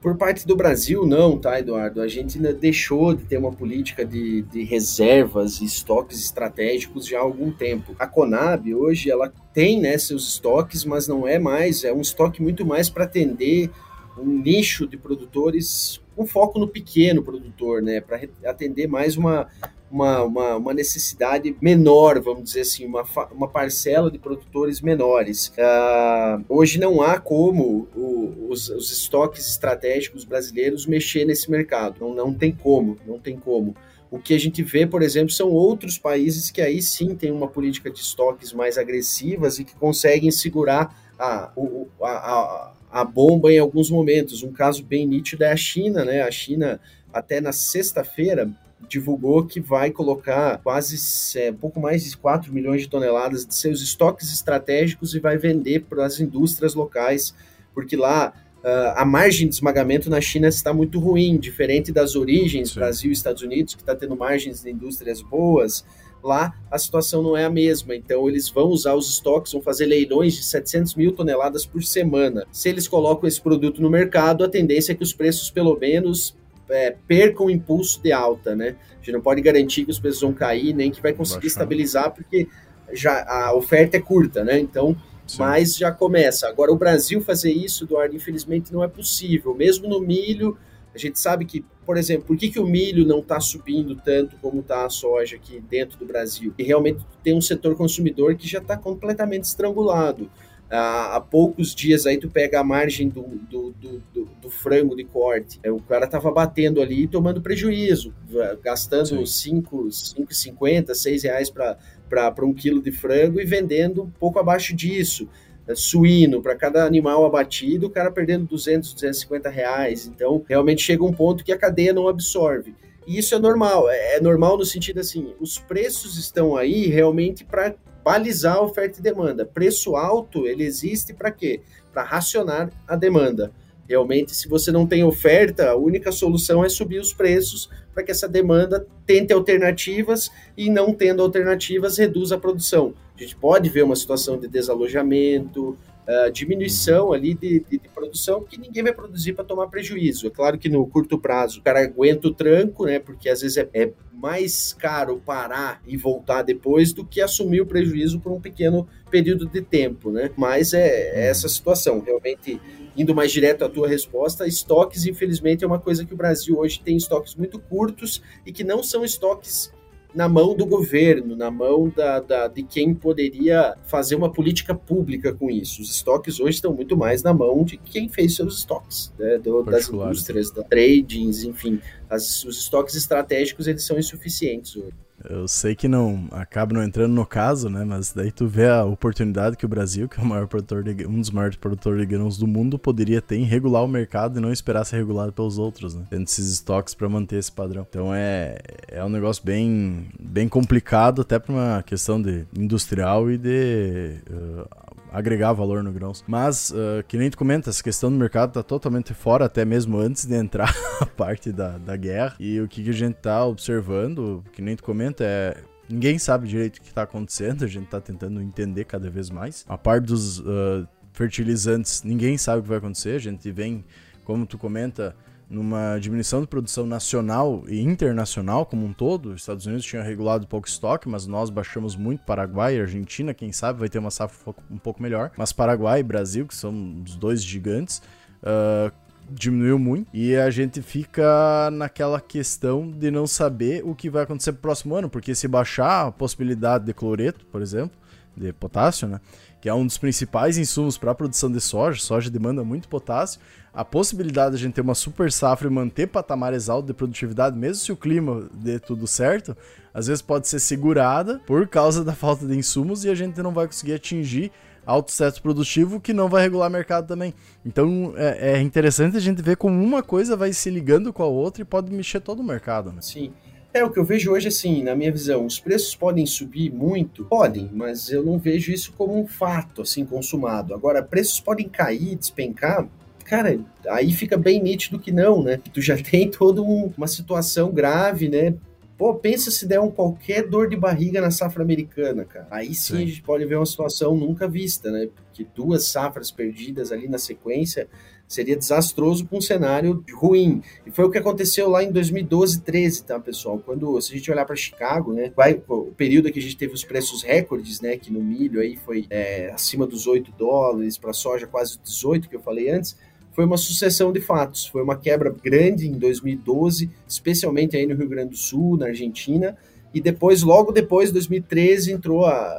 Por parte do Brasil, não, tá, Eduardo? A gente deixou de ter uma política de, de reservas e estoques estratégicos já há algum tempo. A Conab, hoje, ela tem né, seus estoques, mas não é mais, é um estoque muito mais para atender um nicho de produtores com foco no pequeno produtor, né? Para atender mais uma, uma, uma, uma, necessidade menor, vamos dizer assim, uma, uma parcela de produtores menores. Uh, hoje não há como o, os, os, estoques estratégicos brasileiros mexer nesse mercado, não, não tem como, não tem como. O que a gente vê, por exemplo, são outros países que aí sim têm uma política de estoques mais agressivas e que conseguem segurar a, a, a, a bomba em alguns momentos. Um caso bem nítido é a China, né? A China, até na sexta-feira, divulgou que vai colocar quase é, pouco mais de 4 milhões de toneladas de seus estoques estratégicos e vai vender para as indústrias locais, porque lá uh, a margem de esmagamento na China está muito ruim, diferente das origens, Sim. Brasil e Estados Unidos, que está tendo margens de indústrias boas. Lá a situação não é a mesma, então eles vão usar os estoques, vão fazer leilões de 700 mil toneladas por semana. Se eles colocam esse produto no mercado, a tendência é que os preços, pelo menos, é, percam o impulso de alta, né? A gente não pode garantir que os preços vão cair, nem que vai conseguir estabilizar, porque já a oferta é curta, né? Então, Sim. mas já começa. Agora, o Brasil fazer isso, Eduardo, infelizmente não é possível. Mesmo no milho, a gente sabe que, por exemplo, por que, que o milho não está subindo tanto como está a soja aqui dentro do Brasil? E realmente tem um setor consumidor que já está completamente estrangulado há, poucos dias aí tu pega a margem do, do, do, do, do frango de corte. É, o cara tava batendo ali e tomando prejuízo, gastando 5,50, 6 reais para um quilo de frango e vendendo um pouco abaixo disso. É, suíno, para cada animal abatido, o cara perdendo 200, 250 reais. Então, realmente chega um ponto que a cadeia não absorve. E isso é normal, é, é normal no sentido assim, os preços estão aí realmente para balizar a oferta e demanda. Preço alto, ele existe para quê? Para racionar a demanda. Realmente, se você não tem oferta, a única solução é subir os preços para que essa demanda tente alternativas e, não tendo alternativas, reduza a produção. A gente pode ver uma situação de desalojamento, uh, diminuição ali de, de, de, produção, que ninguém vai produzir para tomar prejuízo. É claro que no curto prazo o cara aguenta o tranco, né? Porque às vezes é, é mais caro parar e voltar depois do que assumir o prejuízo por um pequeno período de tempo, né? Mas é, é uhum. essa situação. Realmente, indo mais direto à tua resposta, estoques, infelizmente, é uma coisa que o Brasil hoje tem estoques muito curtos e que não são estoques na mão do governo, na mão da, da, de quem poderia fazer uma política pública com isso. Os estoques hoje estão muito mais na mão de quem fez seus estoques, né, do, das indústrias, da tradings, enfim. As, os estoques estratégicos eles são insuficientes hoje. Eu sei que não acaba não entrando no caso, né? Mas daí tu vê a oportunidade que o Brasil, que é o maior produtor de, um dos maiores produtores de grãos do mundo, poderia ter em regular o mercado e não esperar ser regulado pelos outros, né? Tendo esses estoques para manter esse padrão. Então é, é um negócio bem, bem complicado, até para uma questão de industrial e de uh, agregar valor no grãos. Mas, uh, que nem tu comenta, essa questão do mercado tá totalmente fora, até mesmo antes de entrar <laughs> a parte da, da guerra. E o que, a gente tá observando, que nem tu comenta, é Ninguém sabe direito o que está acontecendo, a gente está tentando entender cada vez mais. A parte dos uh, fertilizantes, ninguém sabe o que vai acontecer, a gente vem, como tu comenta, numa diminuição de produção nacional e internacional como um todo. Os Estados Unidos tinham regulado pouco estoque, mas nós baixamos muito. Paraguai e Argentina, quem sabe, vai ter uma safra um pouco melhor. Mas Paraguai e Brasil, que são os dois gigantes, uh, diminuiu muito. E a gente fica naquela questão de não saber o que vai acontecer pro próximo ano, porque se baixar a possibilidade de cloreto, por exemplo, de potássio, né? Que é um dos principais insumos para a produção de soja, soja demanda muito potássio a possibilidade de a gente ter uma super safra e manter patamares altos de produtividade, mesmo se o clima dê tudo certo, às vezes pode ser segurada por causa da falta de insumos e a gente não vai conseguir atingir alto teto produtivo que não vai regular o mercado também. Então é, é, interessante a gente ver como uma coisa vai se ligando com a outra e pode mexer todo o mercado. Né? Sim. É, o que eu vejo hoje, assim, na minha visão, os preços podem subir muito? Podem, mas eu não vejo isso como um fato, assim, consumado. Agora, preços podem cair, despencar? cara, aí fica bem nítido que não, né? Tu já <laughs> tem toda um, uma situação grave, né? Pô, pensa se der um qualquer dor de barriga na safra americana, cara. Aí sim, sim, a gente pode ver uma situação nunca vista, né? Porque duas safras perdidas ali na sequência seria desastroso para um cenário ruim. E foi o que aconteceu lá em 2012, 13, tá, pessoal? Quando, se a gente olhar para Chicago, né, vai, o período que a gente teve os preços recordes, né, que no milho aí foi é, acima dos 8 dólares, para soja quase 18, que eu falei antes, foi uma sucessão de fatos. Foi uma quebra grande em 2012, especialmente aí no Rio Grande do Sul, na Argentina, e depois, logo depois, 2013, entrou a,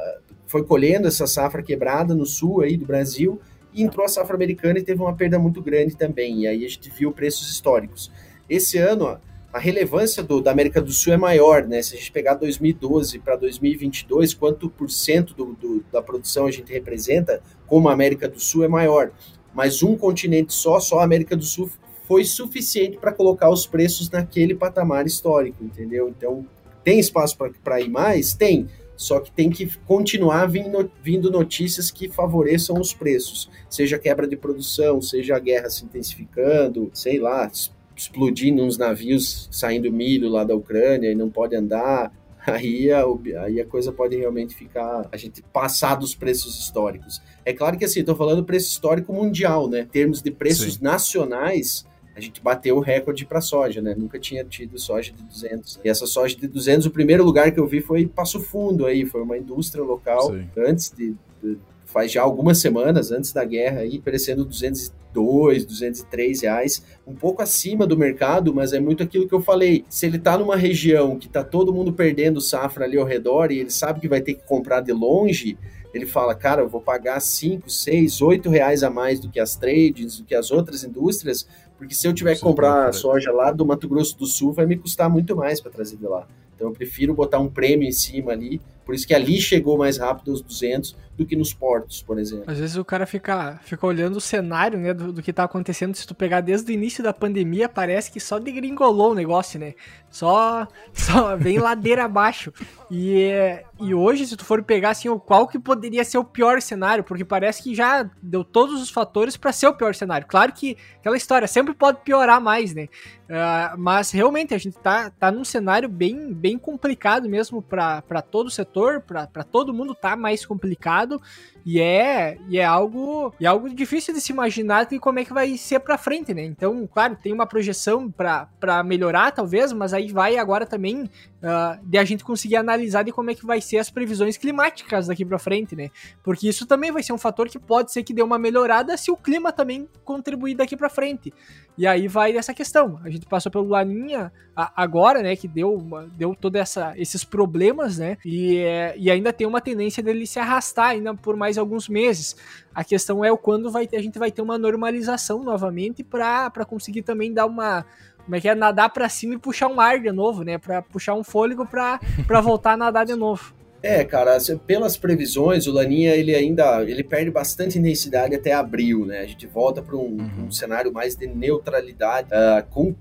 foi colhendo essa safra quebrada no sul aí do Brasil, e entrou a safra americana e teve uma perda muito grande também. E aí a gente viu preços históricos. Esse ano, a relevância do, da América do Sul é maior, né? Se a gente pegar 2012 para 2022, quanto por cento do, do, da produção a gente representa como a América do Sul é maior mas um continente só, só a América do Sul, foi suficiente para colocar os preços naquele patamar histórico, entendeu? Então, tem espaço para ir mais? Tem. Só que tem que continuar vindo, notícias que favoreçam os preços, seja quebra de produção, seja a guerra se intensificando, sei lá, explodindo uns navios saindo milho lá da Ucrânia e não pode andar, <laughs> aí a, aí a coisa pode realmente ficar, a gente passar dos preços históricos. É claro que assim, estou falando preço histórico mundial, né? Em termos de preços Sim. nacionais, a gente bateu o recorde para soja, né? Nunca tinha tido soja de 200. E essa soja de 200, o primeiro lugar que eu vi foi Passo Fundo aí, foi uma indústria local Sim. antes de, de faz já algumas semanas antes da guerra aí, oferecendo 202, 203 reais, um pouco acima do mercado, mas é muito aquilo que eu falei. Se ele tá numa região que tá todo mundo perdendo safra ali ao redor e ele sabe que vai ter que comprar de longe, ele fala, cara, eu vou pagar 5, 6, 8 reais a mais do que as trades, do que as outras indústrias, porque se eu tiver que comprar soja lá do Mato Grosso do Sul, vai me custar muito mais para trazer de lá. Então eu prefiro botar um prêmio em cima ali, por isso que ali chegou mais rápido aos 200 do que nos portos, por exemplo. Às vezes o cara fica, fica olhando o cenário, né, do, do que tá acontecendo. Se tu pegar desde o início da pandemia, parece que só degringolou o negócio, né? Só, <laughs> só vem ladeira abaixo. E, e hoje, se tu for pegar, assim, qual que poderia ser o pior cenário? Porque parece que já deu todos os fatores para ser o pior cenário. Claro que aquela história sempre pode piorar mais, né? Uh, mas realmente a gente tá, tá num cenário bem, bem complicado mesmo para todo o setor, para todo mundo tá mais complicado e é, e é algo e é algo difícil de se imaginar de como é que vai ser para frente, né? Então, claro, tem uma projeção para melhorar talvez, mas aí vai agora também uh, de a gente conseguir analisar de como é que vai ser as previsões climáticas daqui para frente, né? Porque isso também vai ser um fator que pode ser que dê uma melhorada se o clima também contribuir daqui para frente. E aí vai essa questão. A gente passou pelo Laninha agora, né, que deu, uma, deu todos esses problemas, né? E, é, e ainda tem uma tendência dele se arrastar ainda por mais alguns meses. A questão é o quando vai ter, a gente vai ter uma normalização novamente para conseguir também dar uma como é que é nadar para cima e puxar um ar de novo, né? Para puxar um fôlego para voltar a nadar de novo. É, cara, pelas previsões, o Laninha ele ainda ele perde bastante intensidade até abril, né? A gente volta para um, uhum. um, cenário mais de neutralidade, uh, com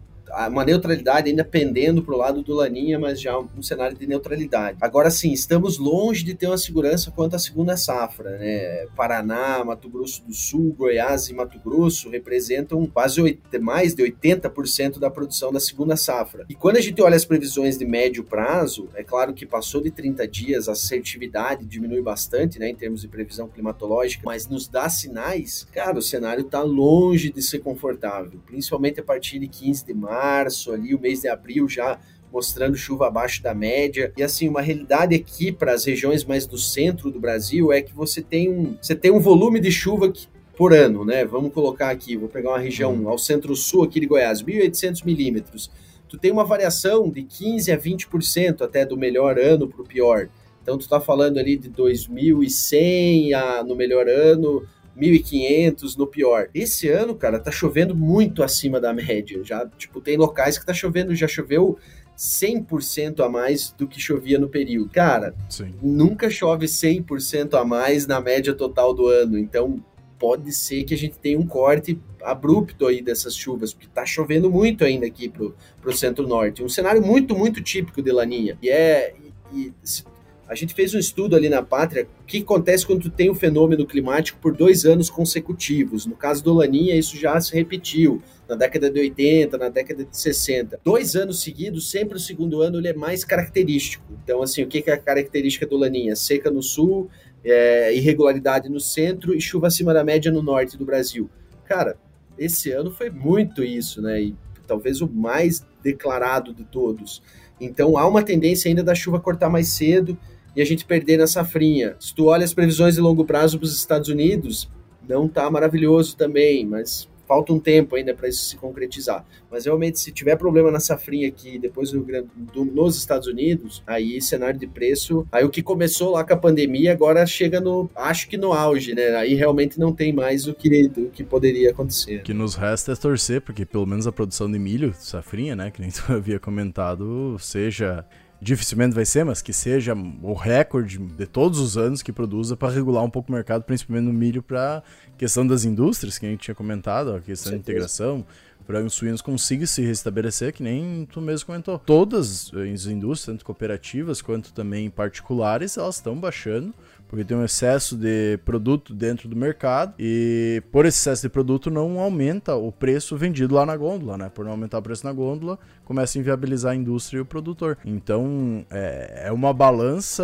uma neutralidade ainda pendendo para o lado do Laninha, mas já um cenário de neutralidade. Agora sim, estamos longe de ter uma segurança quanto à segunda safra. Né? Paraná, Mato Grosso do Sul, Goiás e Mato Grosso representam quase 8, mais de 80% da produção da segunda safra. E quando a gente olha as previsões de médio prazo, é claro que passou de 30 dias, a assertividade diminui bastante né, em termos de previsão climatológica, mas nos dá sinais, cara, o cenário está longe de ser confortável, principalmente a partir de 15 de março março, ali o mês de abril já mostrando chuva abaixo da média. E assim, uma realidade aqui para as regiões mais do centro do Brasil é que você tem um, você tem um volume de chuva que, por ano, né? Vamos colocar aqui, vou pegar uma região uhum. ao centro-sul aqui de Goiás, 1.800 milímetros. Tu tem uma variação de 15 a 20% até do melhor ano para o pior. Então tu está falando ali de 2.100 a, no melhor ano, 1.500 no pior. Esse ano, cara, tá chovendo muito acima da média. Já, tipo, tem locais que tá chovendo, já choveu 100% a mais do que chovia no período. Cara, Sim. nunca chove 100% a mais na média total do ano. Então, pode ser que a gente tenha um corte abrupto aí dessas chuvas, porque tá chovendo muito ainda aqui pro, pro centro-norte. Um cenário muito, muito típico de Laninha. E é... E, e a gente fez um estudo ali na Pátria, o que acontece quando tu tem um fenômeno climático por dois anos consecutivos. No caso do Laninha, isso já se repetiu na década de 80, na década de 60. Dois anos seguidos, sempre o segundo ano ele é mais característico. Então, assim, o que é a característica do Laninha? Seca no sul, é, irregularidade no centro e chuva acima da média no norte do Brasil. Cara, esse ano foi muito isso, né? E talvez o mais declarado de todos. Então há uma tendência ainda da chuva cortar mais cedo e a gente perder na safrinha. Se tu olha as previsões de longo prazo para os Estados Unidos, não tá maravilhoso também, mas falta um tempo ainda para isso se concretizar. Mas realmente, se tiver problema na safrinha aqui, depois do, do, nos Estados Unidos, aí cenário de preço, aí o que começou lá com a pandemia, agora chega no, acho que no auge, né? Aí realmente não tem mais o que, o que poderia acontecer. O que nos resta é torcer, porque pelo menos a produção de milho, safrinha, né, que nem <laughs> tu havia comentado, seja dificilmente vai ser, mas que seja o recorde de todos os anos que produza para regular um pouco o mercado, principalmente no milho, para questão das indústrias, que a gente tinha comentado, a questão de integração, para os suínos consiga se restabelecer, que nem tu mesmo comentou. Todas as indústrias, tanto cooperativas quanto também particulares, elas estão baixando porque tem um excesso de produto dentro do mercado e por esse excesso de produto não aumenta o preço vendido lá na gôndola, né? Por não aumentar o preço na gôndola, começa a inviabilizar a indústria e o produtor. Então é, é uma balança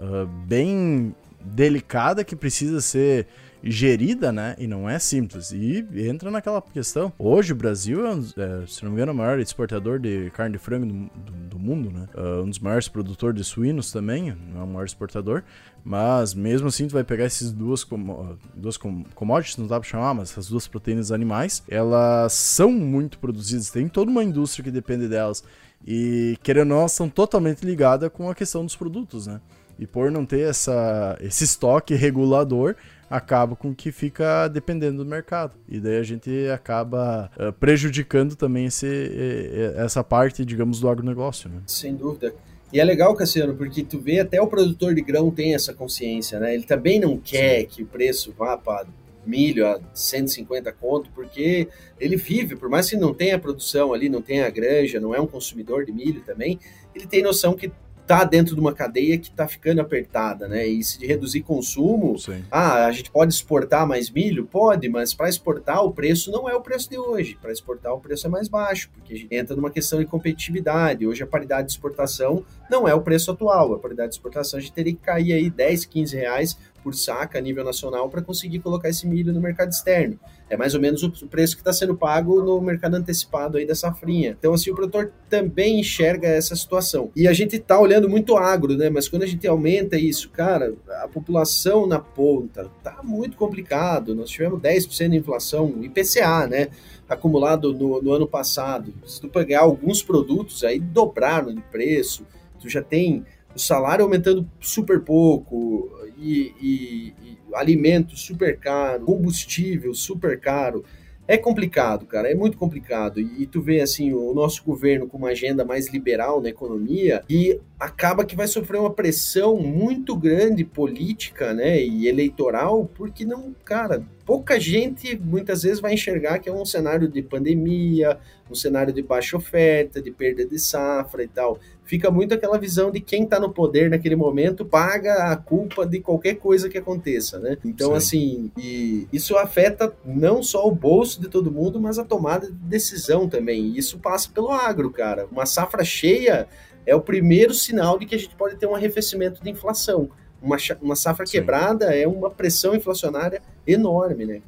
uh, bem delicada que precisa ser gerida, né? E não é simples. E entra naquela questão. Hoje o Brasil é, é se não me engano, o maior exportador de carne de frango do, do, do mundo, né? Uh, um dos maiores produtores de suínos também, é o maior exportador. Mas mesmo assim, tu vai pegar esses duas, com, duas com, commodities, não dá pra chamar, mas essas duas proteínas animais, elas são muito produzidas, tem toda uma indústria que depende delas. E querendo ou não, são totalmente ligadas com a questão dos produtos, né? E por não ter essa, esse estoque regulador, acaba com que fica dependendo do mercado. E daí a gente acaba uh, prejudicando também esse, essa parte, digamos, do agronegócio. Né? Sem dúvida. E é legal, Cassiano, porque tu vê até o produtor de grão tem essa consciência, né? Ele também não quer que o preço vá para milho a 150 conto, porque ele vive, por mais que não tenha produção ali, não tenha granja, não é um consumidor de milho também, ele tem noção que tá dentro de uma cadeia que tá ficando apertada, né? E se reduzir consumo, Sim. ah, a gente pode exportar mais milho? Pode, mas para exportar o preço não é o preço de hoje. Para exportar o preço é mais baixo, porque a gente entra numa questão de competitividade. Hoje a paridade de exportação não é o preço atual. A paridade de exportação a gente teria que cair aí 10, 15 reais por saca a nível nacional para conseguir colocar esse milho no mercado externo. É mais ou menos o preço que está sendo pago no mercado antecipado aí da safrinha. Então, assim, o produtor também enxerga essa situação. E a gente está olhando muito agro, né? Mas quando a gente aumenta isso, cara, a população na ponta tá muito complicado. Nós tivemos 10% de inflação, IPCA, né? Acumulado no, no ano passado. Se tu pegar alguns produtos aí, dobraram de preço. Tu já tem o salário aumentando super pouco e, e, e alimento super caro, combustível super caro. É complicado, cara, é muito complicado. E, tu vê assim o nosso governo com uma agenda mais liberal na economia e acaba que vai sofrer uma pressão muito grande política, né, e eleitoral, porque não, cara, pouca gente muitas vezes vai enxergar que é um cenário de pandemia, um cenário de baixa oferta, de perda de safra e tal. Fica muito aquela visão de quem está no poder naquele momento paga a culpa de qualquer coisa que aconteça, né? Então, Sim. assim, e isso afeta não só o bolso de todo mundo, mas a tomada de decisão também. E isso passa pelo agro, cara. Uma safra cheia é o primeiro sinal de que a gente pode ter um arrefecimento de inflação uma, uma safra Sim. quebrada é uma pressão inflacionária enorme, né?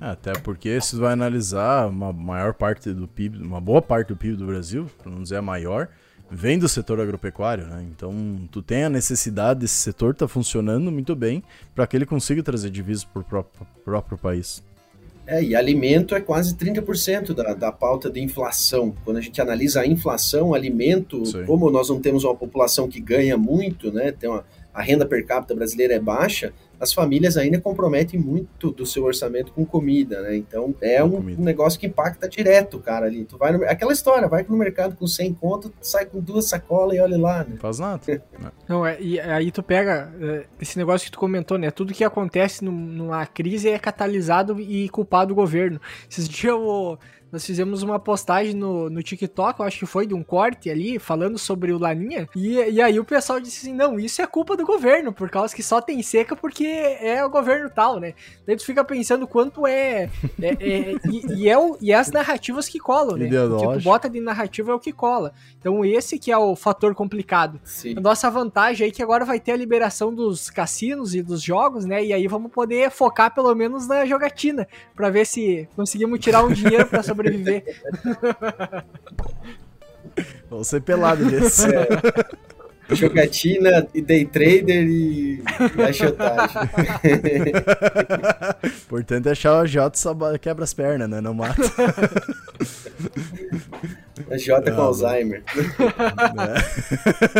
É, até porque se vai analisar uma maior parte do PIB, uma boa parte do PIB do Brasil, para não dizer a maior, vem do setor agropecuário, né? Então, tu tem a necessidade desse setor estar tá funcionando muito bem para que ele consiga trazer divisas para o próprio, próprio país. É, e alimento é quase 30% da, da pauta de inflação. Quando a gente analisa a inflação, alimento, Sim. como nós não temos uma população que ganha muito, né? Tem uma, a renda per capita brasileira é baixa, as famílias ainda comprometem muito do seu orçamento com comida, né? Então é um, um, negócio que impacta direto, cara, ali. Tu vai no, aquela história, vai no mercado com 100 conto, sai com duas sacolas e olha lá, né? Não faz nada. <laughs> Não, é, e aí tu pega é, esse negócio que tu comentou, né? Tudo que acontece numa crise é catalisado e culpado do governo. Esses dias eu nós fizemos uma postagem no, no TikTok, eu acho que foi de um corte ali, falando sobre o Laninha. E, e aí o pessoal disse assim: não, isso é culpa do governo, por causa que só tem seca porque é o governo tal, né? Daí tu fica pensando quanto é. é, é e, e, é o, e é as narrativas que colam, né? O que tu bota de narrativa é o que cola. Então esse que é o fator complicado. Sim. A nossa vantagem aí é que agora vai ter a liberação dos cassinos e dos jogos, né? E aí vamos poder focar pelo menos na jogatina, para ver se conseguimos tirar um dinheiro para <laughs> sobreviver. <laughs> Vamos ser pelado nesse. É. Jogatina e day trader e, e agiotagem. <laughs> Importante é achar o J só quebra as pernas, né? Não mata. A J com Alzheimer. <laughs>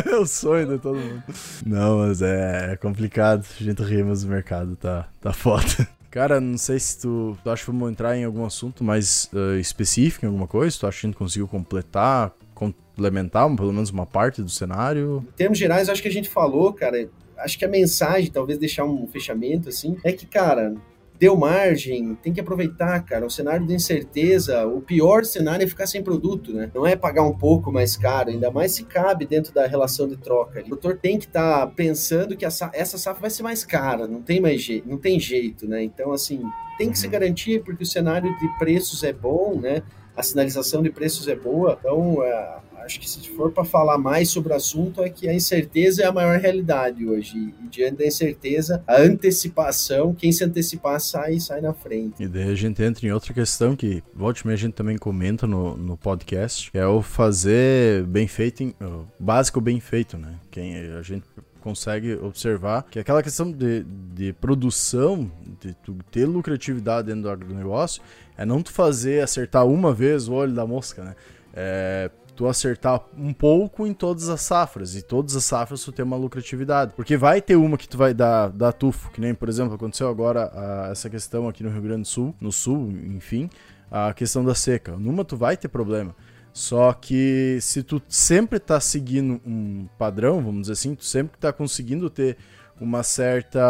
É. o sonho de todo mundo. Não, mas é, é complicado. A gente ri, mas o mercado tá, tá foda. Cara, não sei se tu, tu acha que vamos entrar em algum assunto mais uh, específico, em alguma coisa. Tu acha que a gente conseguiu completar, complementar pelo menos uma parte do cenário? Em termos gerais, acho que a gente falou, cara. Acho que a mensagem, talvez deixar um fechamento assim, é que, cara, deu margem, tem que aproveitar, cara. O cenário de incerteza, o pior cenário é ficar sem produto, né? Não é pagar um pouco mais caro, ainda mais se cabe dentro da relação de troca. O produtor tem que estar tá pensando que essa, essa safra vai ser mais cara, não tem mais jeito, não tem jeito, né? Então, assim, tem que se uhum. garantir porque o cenário de preços é bom, né? A sinalização de preços é boa, então é, acho que se for para falar mais sobre o assunto, é que a incerteza é a maior realidade hoje. E, diante da incerteza, a antecipação, quem se antecipar sai sai na frente. E daí a gente entra em outra questão que, volte e a gente também comenta no, no podcast, que é o fazer bem feito, em, básico bem feito, né? Quem a gente consegue observar que aquela questão de, de produção, de tu ter lucratividade dentro do agronegócio, é não tu fazer acertar uma vez o olho da mosca, né? É, tu acertar um pouco em todas as safras. E todas as safras tu tem uma lucratividade. Porque vai ter uma que tu vai dar, dar tufo, que nem, por exemplo, aconteceu agora a, essa questão aqui no Rio Grande do Sul, no sul, enfim, a questão da seca. Numa tu vai ter problema. Só que se tu sempre tá seguindo um padrão, vamos dizer assim, tu sempre tá conseguindo ter uma certa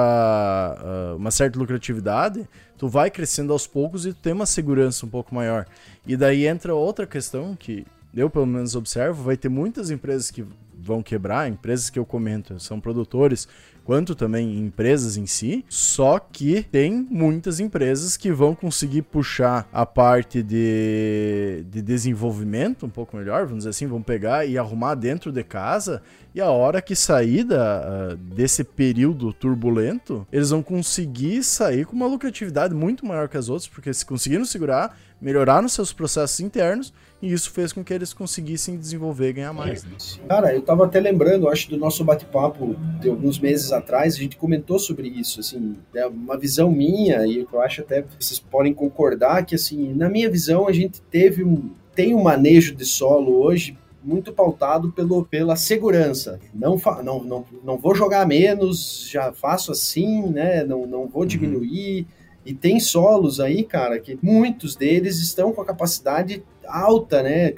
uh, uma certa lucratividade, tu vai crescendo aos poucos e tu tem uma segurança um pouco maior. E daí entra outra questão que eu pelo menos observo, vai ter muitas empresas que vão quebrar, empresas que eu comento, são produtores quanto também empresas em si, só que tem muitas empresas que vão conseguir puxar a parte de, de desenvolvimento um pouco melhor, vamos dizer assim, vão pegar e arrumar dentro de casa e a hora que sair da, uh, desse período turbulento, eles vão conseguir sair com uma lucratividade muito maior que as outras, porque se conseguiram segurar, melhorar nos seus processos internos e isso fez com que eles conseguissem desenvolver e ganhar mais. Né? Cara, eu tava até lembrando, acho, do nosso bate-papo de alguns meses atrás, a gente comentou sobre isso, assim, é uma visão minha, e eu acho até que vocês podem concordar que, assim, na minha visão, a gente teve um, tem um manejo de solo hoje muito pautado pelo, pela segurança. Não, não, não, não vou jogar menos, já faço assim, né? Não, não vou uhum. diminuir. Uhum. E tem solos aí, cara, que muitos deles estão com a capacidade alta, né?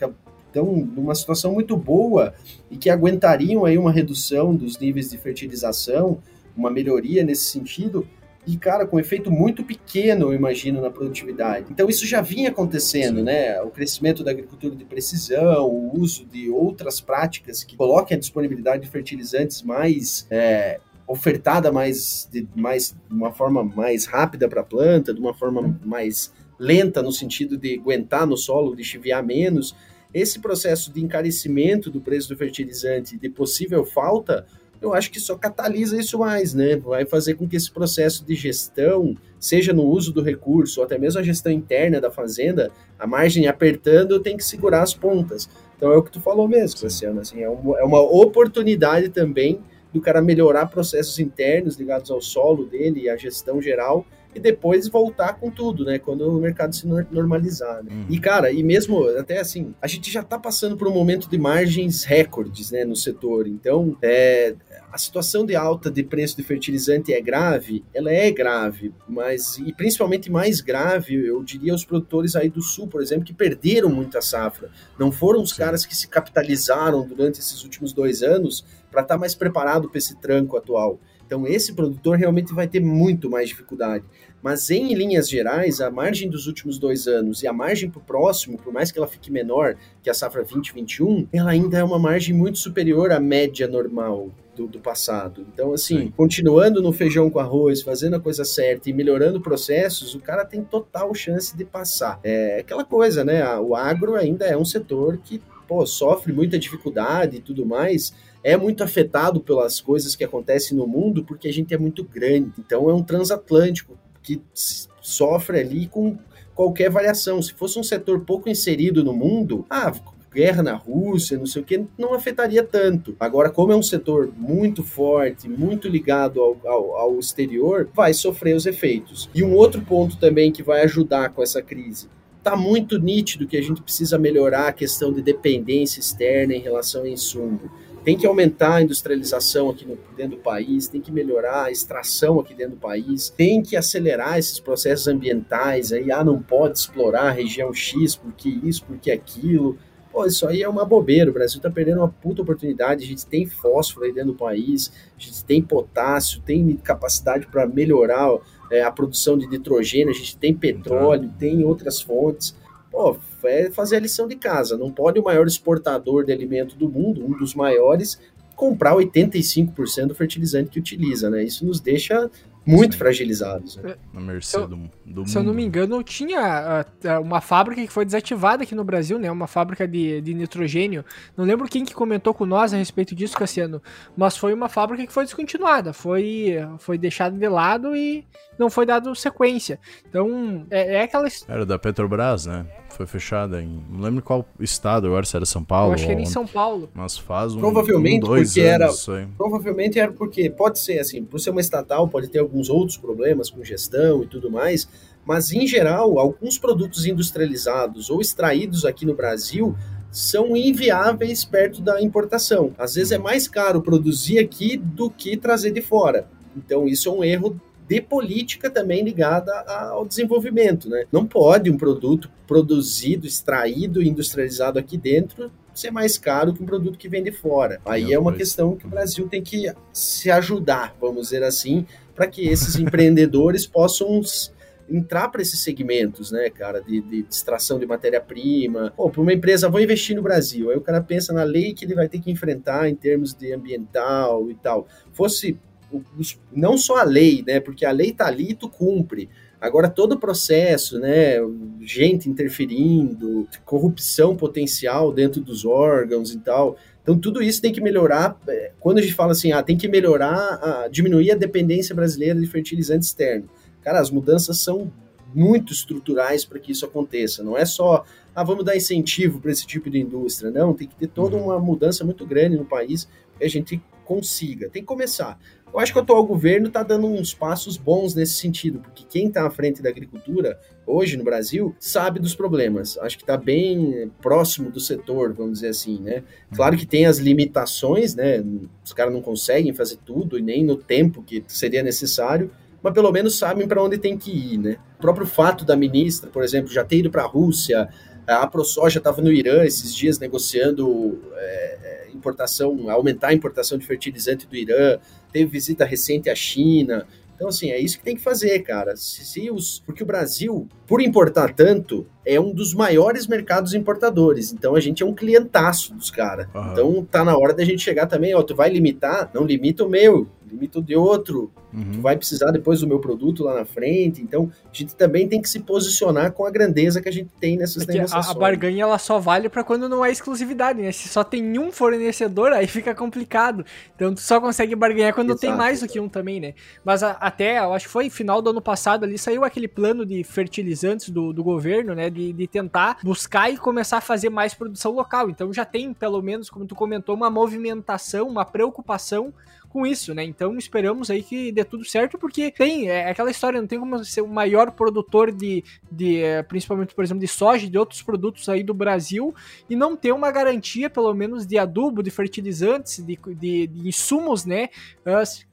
Estão numa situação muito boa e que aguentariam aí uma redução dos níveis de fertilização, uma melhoria nesse sentido. E, cara, com um efeito muito pequeno, eu imagino, na produtividade. Então, isso já vinha acontecendo, né? O crescimento da agricultura de precisão, o uso de outras práticas que coloquem a disponibilidade de fertilizantes mais é, ofertada mais de mais uma forma mais rápida para a planta, de uma forma mais lenta no sentido de aguentar no solo, de chiviar menos. Esse processo de encarecimento do preço do fertilizante, de possível falta, eu acho que só catalisa isso mais, né? Vai fazer com que esse processo de gestão, seja no uso do recurso, ou até mesmo a gestão interna da fazenda, a margem apertando, tem que segurar as pontas. Então é o que tu falou mesmo, Luciano, assim, é, é uma oportunidade também do cara melhorar processos internos ligados ao solo dele e à gestão geral, e depois voltar com tudo, né? Quando o mercado se normalizar. Né? Uhum. E, cara, e mesmo até assim, a gente já tá passando por um momento de margens recordes, né, no setor. Então, é, a situação de alta de preço de fertilizante é grave, ela é grave, mas e principalmente mais grave, eu diria os produtores aí do sul, por exemplo, que perderam muita safra. Não foram os Sim. caras que se capitalizaram durante esses últimos dois anos para estar tá mais preparado para esse tranco atual. Então, esse produtor realmente vai ter muito mais dificuldade. Mas, em linhas gerais, a margem dos últimos dois anos e a margem para o próximo, por mais que ela fique menor que a safra 2021, ela ainda é uma margem muito superior à média normal. Do, do, passado. Então, assim, Sim. continuando no feijão com arroz, fazendo a coisa certa e melhorando processos, o cara tem total chance de passar. É aquela coisa, né? O agro ainda é um setor que, pô, sofre muita dificuldade e tudo mais, é muito afetado pelas coisas que acontecem no mundo porque a gente é muito grande. Então é um transatlântico que sofre ali com qualquer variação. Se fosse um setor pouco inserido no mundo, ah, guerra na Rússia, não sei o que, não afetaria tanto. Agora, como é um setor muito forte, muito ligado ao, ao, ao, exterior, vai sofrer os efeitos. E um outro ponto também que vai ajudar com essa crise. Está muito nítido que a gente precisa melhorar a questão de dependência externa em relação a insumo tem que aumentar a industrialização aqui no, dentro do país, tem que melhorar a extração aqui dentro do país, tem que acelerar esses processos ambientais aí, ah, não pode explorar a região X porque isso, porque aquilo. Pô, isso aí é uma bobeira, o Brasil está perdendo uma puta oportunidade, a gente tem fósforo aí dentro do país, a gente tem potássio, tem capacidade para melhorar é, a produção de nitrogênio, a gente tem petróleo, tem outras fontes pô, é fazer a lição de casa. Não pode o maior exportador de alimento do mundo, um dos maiores, comprar 85% do fertilizante que utiliza, né? Isso nos deixa muito Sim. fragilizados. Né? Na mercê do, do Se eu não me engano, tinha uh, uma fábrica que foi desativada aqui no Brasil, né? Uma fábrica de, de nitrogênio. Não lembro quem que comentou com nós a respeito disso, Cassiano. Mas foi uma fábrica que foi descontinuada. Foi, foi deixada de lado e não foi dado sequência. Então, é, é aquela... Era da Petrobras, né? Foi fechada em... Não lembro qual estado agora, se era São Paulo. Eu acho que era em São Paulo. Mas faz um, Provavelmente um, dois porque anos, era... Provavelmente era porque, pode ser assim, por ser uma estatal, pode ter alguns outros problemas com gestão e tudo mais, mas em geral, alguns produtos industrializados ou extraídos aqui no Brasil são inviáveis perto da importação. Às vezes é mais caro produzir aqui do que trazer de fora. Então isso é um erro de política também ligada ao desenvolvimento, né? Não pode um produto produzido, extraído, industrializado aqui dentro ser mais caro que um produto que vem de fora. Aí é uma questão que o Brasil tem que se ajudar, vamos dizer assim, para que esses empreendedores <laughs> possam entrar para esses segmentos, né, cara, de, de extração de matéria-prima. Pô, para uma empresa, vou investir no Brasil. Aí o cara pensa na lei que ele vai ter que enfrentar em termos de ambiental e tal. Fosse não só a lei, né, porque a lei tá ali e tu cumpre. Agora, todo o processo, né, gente interferindo, corrupção potencial dentro dos órgãos e tal. Então, tudo isso tem que melhorar. É, quando a gente fala assim, ah, tem que melhorar, a, diminuir a dependência brasileira de fertilizante externo. Cara, as mudanças são muito estruturais para que isso aconteça. Não é só, ah, vamos dar incentivo para esse tipo de indústria. Não, tem que ter toda uhum. uma mudança muito grande no país a gente consiga. Tem que começar. Eu acho que o atual governo está dando uns passos bons nesse sentido, porque quem está à frente da agricultura hoje no Brasil sabe dos problemas. Acho que está bem próximo do setor, vamos dizer assim, né? Claro que tem as limitações, né? Os caras não conseguem fazer tudo e nem no tempo que seria necessário, mas pelo menos sabem para onde tem que ir, né? O próprio fato da ministra, por exemplo, já ter ido para a Rússia, a ProSoja estava no Irã esses dias negociando é, importação, aumentar a importação de fertilizante do Irã, teve visita recente à China. Então, assim, é isso que tem que fazer, cara. Se, se os, porque o Brasil, por importar tanto, é um dos maiores mercados importadores. Então, a gente é um clientaço dos caras. Então, tá na hora da gente chegar também, ó, tu vai limitar? Não limita o meu, limita o de outro. Uhum. Tu vai precisar depois do meu produto lá na frente. Então, a gente também tem que se posicionar com a grandeza que a gente tem nessas Porque negociações. A, a barganha ela só vale para quando não é exclusividade, né? Se só tem um fornecedor, aí fica complicado. Então, tu só consegue barganhar quando Exato. tem mais do que um também, né? Mas a, até, eu acho que foi final do ano passado ali, saiu aquele plano de fertilizantes do, do governo, né? De, de tentar buscar e começar a fazer mais produção local. Então, já tem, pelo menos, como tu comentou, uma movimentação, uma preocupação com isso, né? Então esperamos aí que dê tudo certo, porque tem é, aquela história, não tem como ser o maior produtor de, de é, principalmente, por exemplo, de soja e de outros produtos aí do Brasil e não ter uma garantia, pelo menos, de adubo, de fertilizantes, de, de, de insumos, né?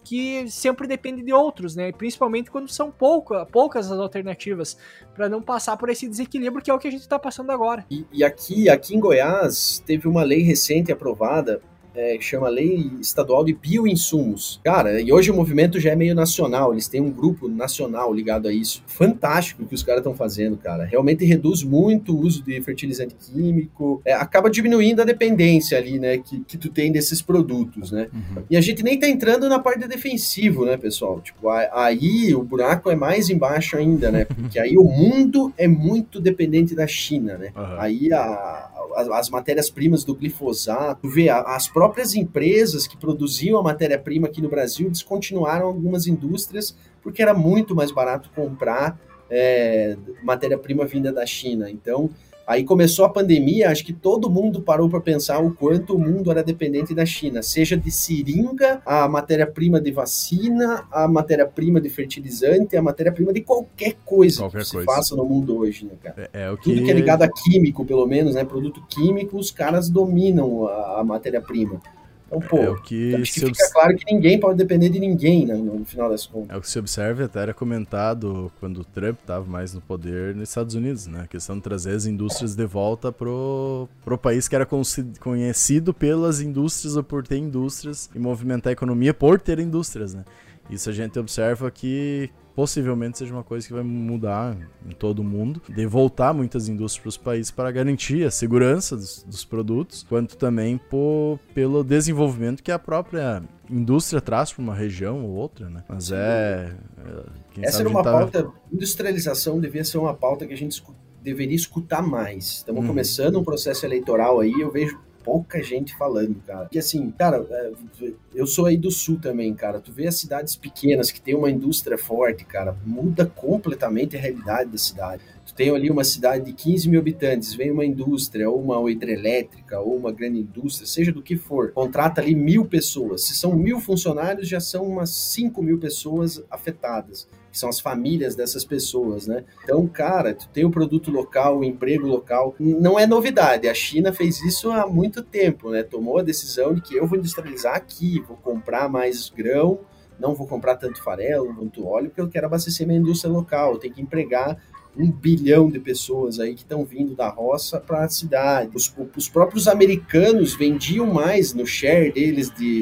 que sempre depende de outros, né? Principalmente quando são pouca, poucas as alternativas, para não passar por esse desequilíbrio que é o que a gente está passando agora. E, e, aqui, aqui em Goiás, teve uma lei recente aprovada é, chama Lei Estadual de Bioinsumos. Cara, e hoje o movimento já é meio nacional, eles têm um grupo nacional ligado a isso. Fantástico o que os caras estão fazendo, cara. Realmente reduz muito o uso de fertilizante químico, é, acaba diminuindo a dependência ali, né, que, que tu tem desses produtos, né? Uhum. E a gente nem tá entrando na parte defensivo, né, pessoal? Tipo, aí o buraco é mais embaixo ainda, né? <laughs> Porque aí o mundo é muito dependente da China, né? Uhum. Aí a, as, as matérias-primas do glifosato, vê, as próprias empresas que produziam a matéria-prima aqui no Brasil descontinuaram algumas indústrias porque era muito mais barato comprar é, matéria-prima vinda da China. Então, Aí começou a pandemia, acho que todo mundo parou para pensar o quanto o mundo era dependente da China, seja de seringa, a matéria-prima de vacina, a matéria-prima de fertilizante, a matéria-prima de qualquer coisa qualquer que coisa. se faça no mundo hoje, né, cara? É, é o que... Tudo que é ligado a químico, pelo menos, né, produto químico, os caras dominam a, a matéria-prima. Então, pô, é o que, acho que fica obs... claro que ninguém pode depender de ninguém, né, no final das contas. É o que se observa, até era comentado quando o Trump estava mais no poder nos Estados Unidos, né? A questão de trazer as indústrias de volta pro, pro país que era conhecido pelas indústrias ou por ter indústrias e movimentar a economia por ter indústrias, né? Isso a gente observa que possivelmente seja uma coisa que vai mudar em todo o mundo, de voltar muitas indústrias para os países para garantir a segurança dos, dos produtos, quanto também por, pelo desenvolvimento que a própria indústria traz para uma região ou outra, né? Mas é. é Essa era uma tá... pauta. Industrialização devia ser uma pauta que a gente deveria escutar mais. Estamos hum. começando um processo eleitoral aí, eu vejo pouca gente falando, cara. Porque assim, cara, é, eu sou aí do sul também, cara. Tu vê as cidades pequenas que tem uma indústria forte, cara, muda completamente a realidade da cidade. Tu tem ali uma cidade de 15 mil habitantes, vem uma indústria, ou uma hidrelétrica, ou uma grande indústria, seja do que for, contrata ali mil pessoas. Se são mil funcionários, já são umas 5 mil pessoas afetadas que são as famílias dessas pessoas, né? Então, cara, tu tem o produto local, o emprego local, não é novidade. A China fez isso há muito tempo, né? Tomou a decisão de que eu vou industrializar aqui, vou comprar mais grão, não vou comprar tanto farelo, tanto óleo, porque eu quero abastecer minha indústria local, eu tenho que empregar um bilhão de pessoas aí que estão vindo da roça para a cidade. Os, os próprios americanos vendiam mais no share deles de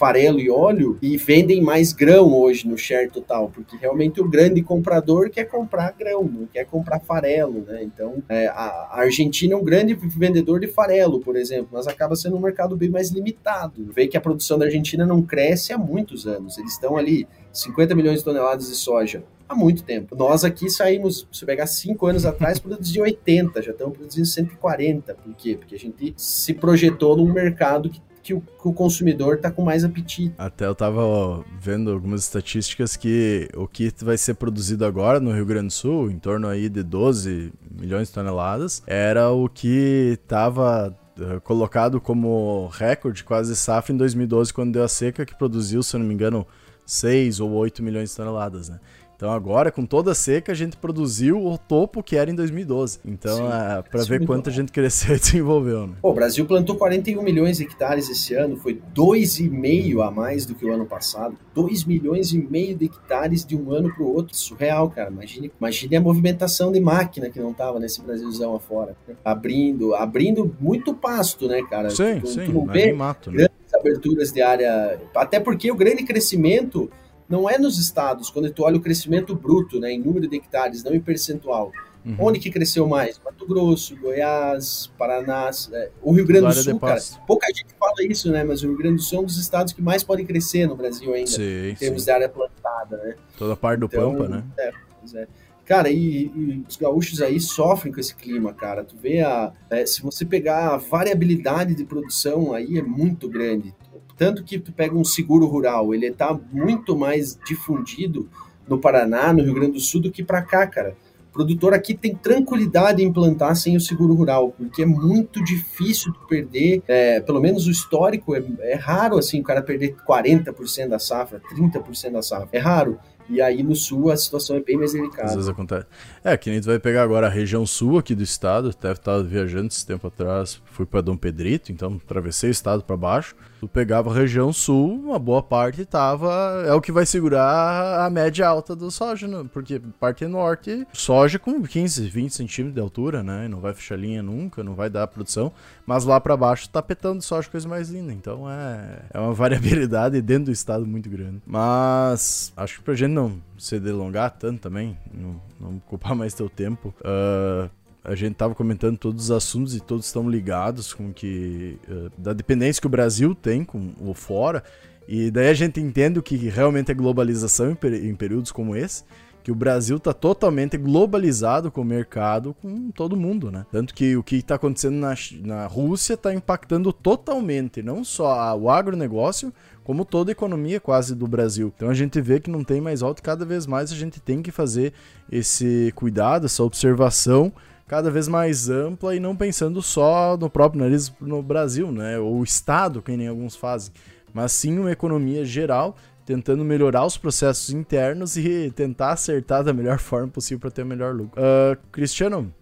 farelo e óleo e vendem mais grão hoje no share total, porque realmente o grande comprador quer comprar grão, não quer comprar farelo, né? Então, é, a Argentina é um grande vendedor de farelo, por exemplo, mas acaba sendo um mercado bem mais limitado. Vê que a produção da Argentina não cresce há muitos anos. Eles estão ali 50 milhões de toneladas de soja há muito tempo. Nós aqui saímos, se pegar cinco anos atrás, <laughs> produzia 80, já estamos produzindo 140. Por quê? Porque a gente se projetou num mercado que que o, que o consumidor está com mais apetite. Até eu estava vendo algumas estatísticas que o que vai ser produzido agora no Rio Grande do Sul, em torno aí de 12 milhões de toneladas, era o que estava eh, colocado como recorde quase safra em 2012, quando deu a seca, que produziu, se eu não me engano, 6 ou 8 milhões de toneladas, né? Então agora, com toda a seca, a gente produziu o topo que era em 2012. Então, é, para ver quanto bom. a gente cresceu <laughs> e desenvolveu. Né? Pô, o Brasil plantou 41 milhões de hectares esse ano, foi 2,5 a mais do que o ano passado. 2 milhões e meio de hectares de um ano para o outro. Surreal, cara. Imagine, imagine a movimentação de máquina que não tava nesse Brasilzão afora. Abrindo, abrindo muito pasto, né, cara? Sim, tu, sim, tu não vê mato, né? grandes aberturas de área. Até porque o grande crescimento não é nos estados, quando tu olha o crescimento bruto, né, em número de hectares, não em percentual. Uhum. Onde que cresceu mais? Mato Grosso, Goiás, Paraná, é, o Rio Grande do Sul, cara. Pouca gente fala isso, né? Mas o Rio Grande do Sul é um dos estados que mais podem crescer no Brasil ainda, sim, em termos sim. de área plantada, né? Toda a parte do então, Pampa, né? É, pois é. Cara, e, e, os gaúchos aí sofrem com esse clima, cara. Tu vê a. É, se você pegar a variabilidade de produção aí é muito grande. Tanto que tu pega um seguro rural, ele está muito mais difundido no Paraná, no Rio Grande do Sul, do que para cá, cara. O produtor aqui tem tranquilidade em plantar sem o seguro rural, porque é muito difícil perder, é, pelo menos o histórico, é, é raro assim o cara perder 40% da safra, 30% da safra. É raro. E aí no sul a situação é bem mais delicada. Às vezes acontece. É, que nem tu vai pegar agora a região sul aqui do estado, deve estar viajando esse tempo atrás, fui para Dom Pedrito, então atravessei o estado para baixo. Tu pegava a região sul, uma boa parte tava. É o que vai segurar a média alta do soja, né? porque parte norte, soja com 15, 20 centímetros de altura, né? Não vai fechar linha nunca, não vai dar produção. Mas lá para baixo tá petando soja, coisa mais linda. Então é, é uma <laughs> variabilidade dentro do estado muito grande. Mas acho que pra gente não se delongar tanto também, não, não ocupar <laughs> mais teu tempo. Uh, a gente estava comentando todos os assuntos e todos estão ligados com que uh, da dependência que o Brasil tem com o fora e daí a gente entende o que realmente é globalização em, em períodos como esse que o Brasil está totalmente globalizado com o mercado, com todo mundo, né? Tanto que o que está acontecendo na, na Rússia está impactando totalmente, não só o agronegócio, como toda a economia quase do Brasil. Então a gente vê que não tem mais e cada vez mais a gente tem que fazer esse cuidado, essa observação cada vez mais ampla e não pensando só no próprio nariz no Brasil, né? Ou o Estado, que nem alguns fazem, mas sim uma economia geral, tentando melhorar os processos internos e tentar acertar da melhor <laughs> forma possível para ter o melhor lucro. Uh, Cristiano,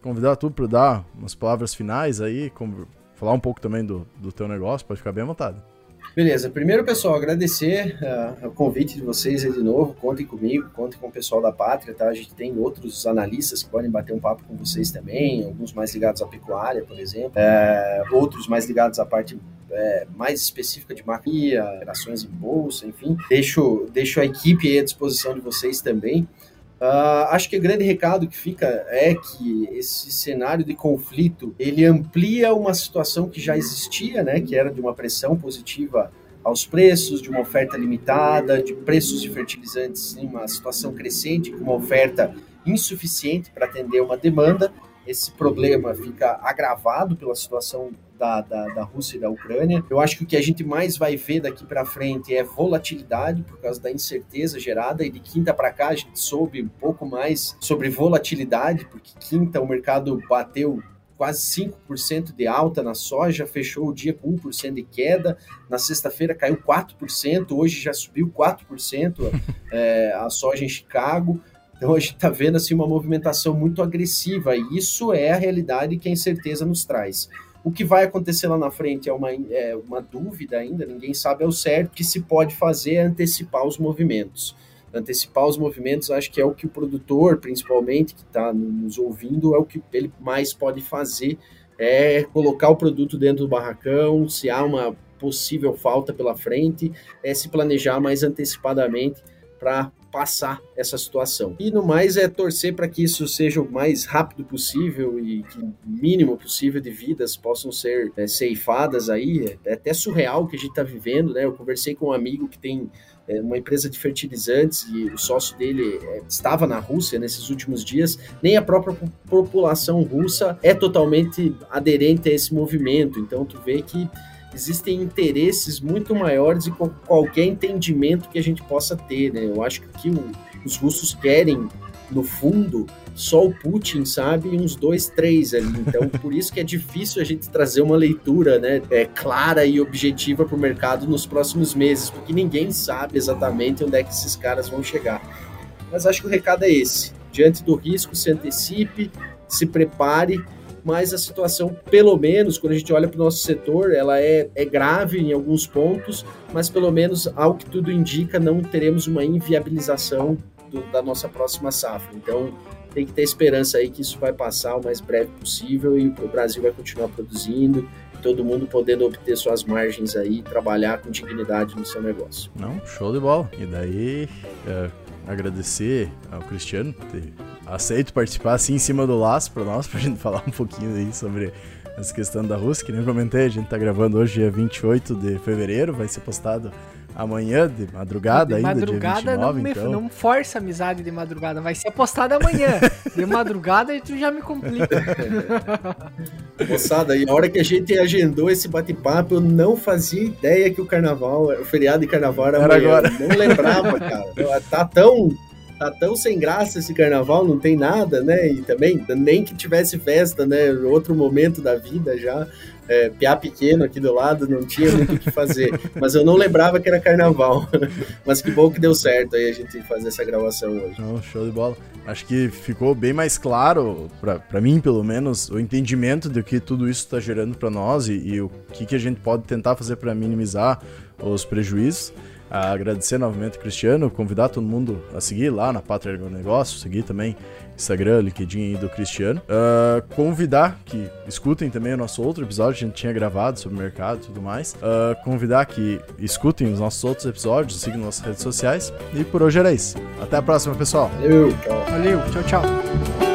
convidar tu para dar umas palavras finais aí, falar um pouco também do, do teu negócio, pode ficar bem à vontade. Beleza. Primeiro, pessoal, agradecer uh, o convite de vocês aí de novo. Contem comigo, contem com o pessoal da Pátria, tá? A gente tem outros analistas que podem bater um papo com vocês também, alguns mais ligados à pecuária, por exemplo, é, outros mais ligados à parte é, mais específica de maquia, operações em bolsa, enfim. Deixo, deixo a equipe à disposição de vocês também. Uh, acho que o grande recado que fica é que esse cenário de conflito ele amplia uma situação que já existia, né, que era de uma pressão positiva aos preços, de uma oferta limitada, de preços de fertilizantes em uma situação crescente, com uma oferta insuficiente para atender uma demanda. Esse problema fica agravado pela situação da, da, da, Rússia e da Ucrânia. Eu acho que o que a gente mais vai ver daqui para frente é volatilidade, por causa da incerteza gerada, e de quinta para cá a gente soube um pouco mais sobre volatilidade, porque quinta o mercado bateu quase 5% de alta na soja, fechou o dia com 1% de queda, na sexta-feira caiu 4%, hoje já subiu 4% é, <laughs> a soja em Chicago. Então a gente está vendo assim, uma movimentação muito agressiva, e isso é a realidade que a incerteza nos traz. O que vai acontecer lá na frente é uma, é uma dúvida ainda, ninguém sabe ao certo. O que se pode fazer é antecipar os movimentos. Antecipar os movimentos, acho que é o que o produtor, principalmente, que está nos ouvindo, é o que ele mais pode fazer, é colocar o produto dentro do barracão, se há uma possível falta pela frente, é se planejar mais antecipadamente para passar essa situação. E no mais é torcer para que isso seja o mais rápido possível e que o mínimo possível de vidas possam ser é, ceifadas aí. É até surreal o que a gente está vivendo, né? Eu conversei com um amigo que tem é, uma empresa de fertilizantes e o sócio dele é, estava na Rússia nesses últimos dias. Nem a própria população russa é totalmente aderente a esse movimento. Então tu vê que existem interesses muito maiores e qualquer entendimento que a gente possa ter, né? Eu acho que o, os russos querem, no fundo, só o Putin sabe e uns dois, três ali. Então, <laughs> por isso que é difícil a gente trazer uma leitura né, é, clara e objetiva para o mercado nos próximos meses, porque ninguém sabe exatamente onde é que esses caras vão chegar. Mas acho que o recado é esse. Diante do risco, se antecipe, se prepare mas a situação, pelo menos, quando a gente olha para o nosso setor, ela é, é grave em alguns pontos, mas pelo menos, ao que tudo indica, não teremos uma inviabilização do, da nossa próxima safra. Então, tem que ter esperança aí que isso vai passar o mais breve possível e o Brasil vai continuar produzindo, todo mundo podendo obter suas margens aí, trabalhar com dignidade no seu negócio. Não, show de bola. E daí, é, agradecer ao Cristiano ter aceito participar assim em cima do laço para nós, <laughs> pra gente falar um pouquinho aí sobre essa questão da Rússia, que nem eu comentei, a gente tá gravando hoje dia 28 de fevereiro, vai ser postado amanhã, de madrugada de ainda, madrugada dia 29, não, então... não força amizade de madrugada, vai ser postado amanhã. de madrugada tu já me complica. <laughs> Moçada, e a hora que a gente agendou esse bate-papo, eu não fazia ideia que o carnaval, o feriado de carnaval era, era amanhã. Agora. Eu não lembrava, cara. <laughs> Tá tão tá tão sem graça esse carnaval, não tem nada, né? E também, nem que tivesse festa, né? Outro momento da vida já. É, piá pequeno aqui do lado, não tinha muito o que fazer. <laughs> Mas eu não lembrava que era carnaval. <laughs> Mas que bom que deu certo aí a gente fazer essa gravação hoje. Não, show de bola. Acho que ficou bem mais claro, para mim pelo menos, o entendimento do que tudo isso está gerando para nós e, e, o que, que a gente pode tentar fazer para minimizar os prejuízos agradecer novamente o Cristiano, convidar todo mundo a seguir lá na Pátria Negócio, seguir também Instagram, LinkedIn do Cristiano. Uh, convidar que escutem também o nosso outro episódio, a gente tinha gravado sobre o mercado e tudo mais. Uh, convidar que escutem os nossos outros episódios, sigam nossas redes sociais. E por hoje era isso. Até a próxima, pessoal. Valeu, tchau. Valeu, tchau, tchau.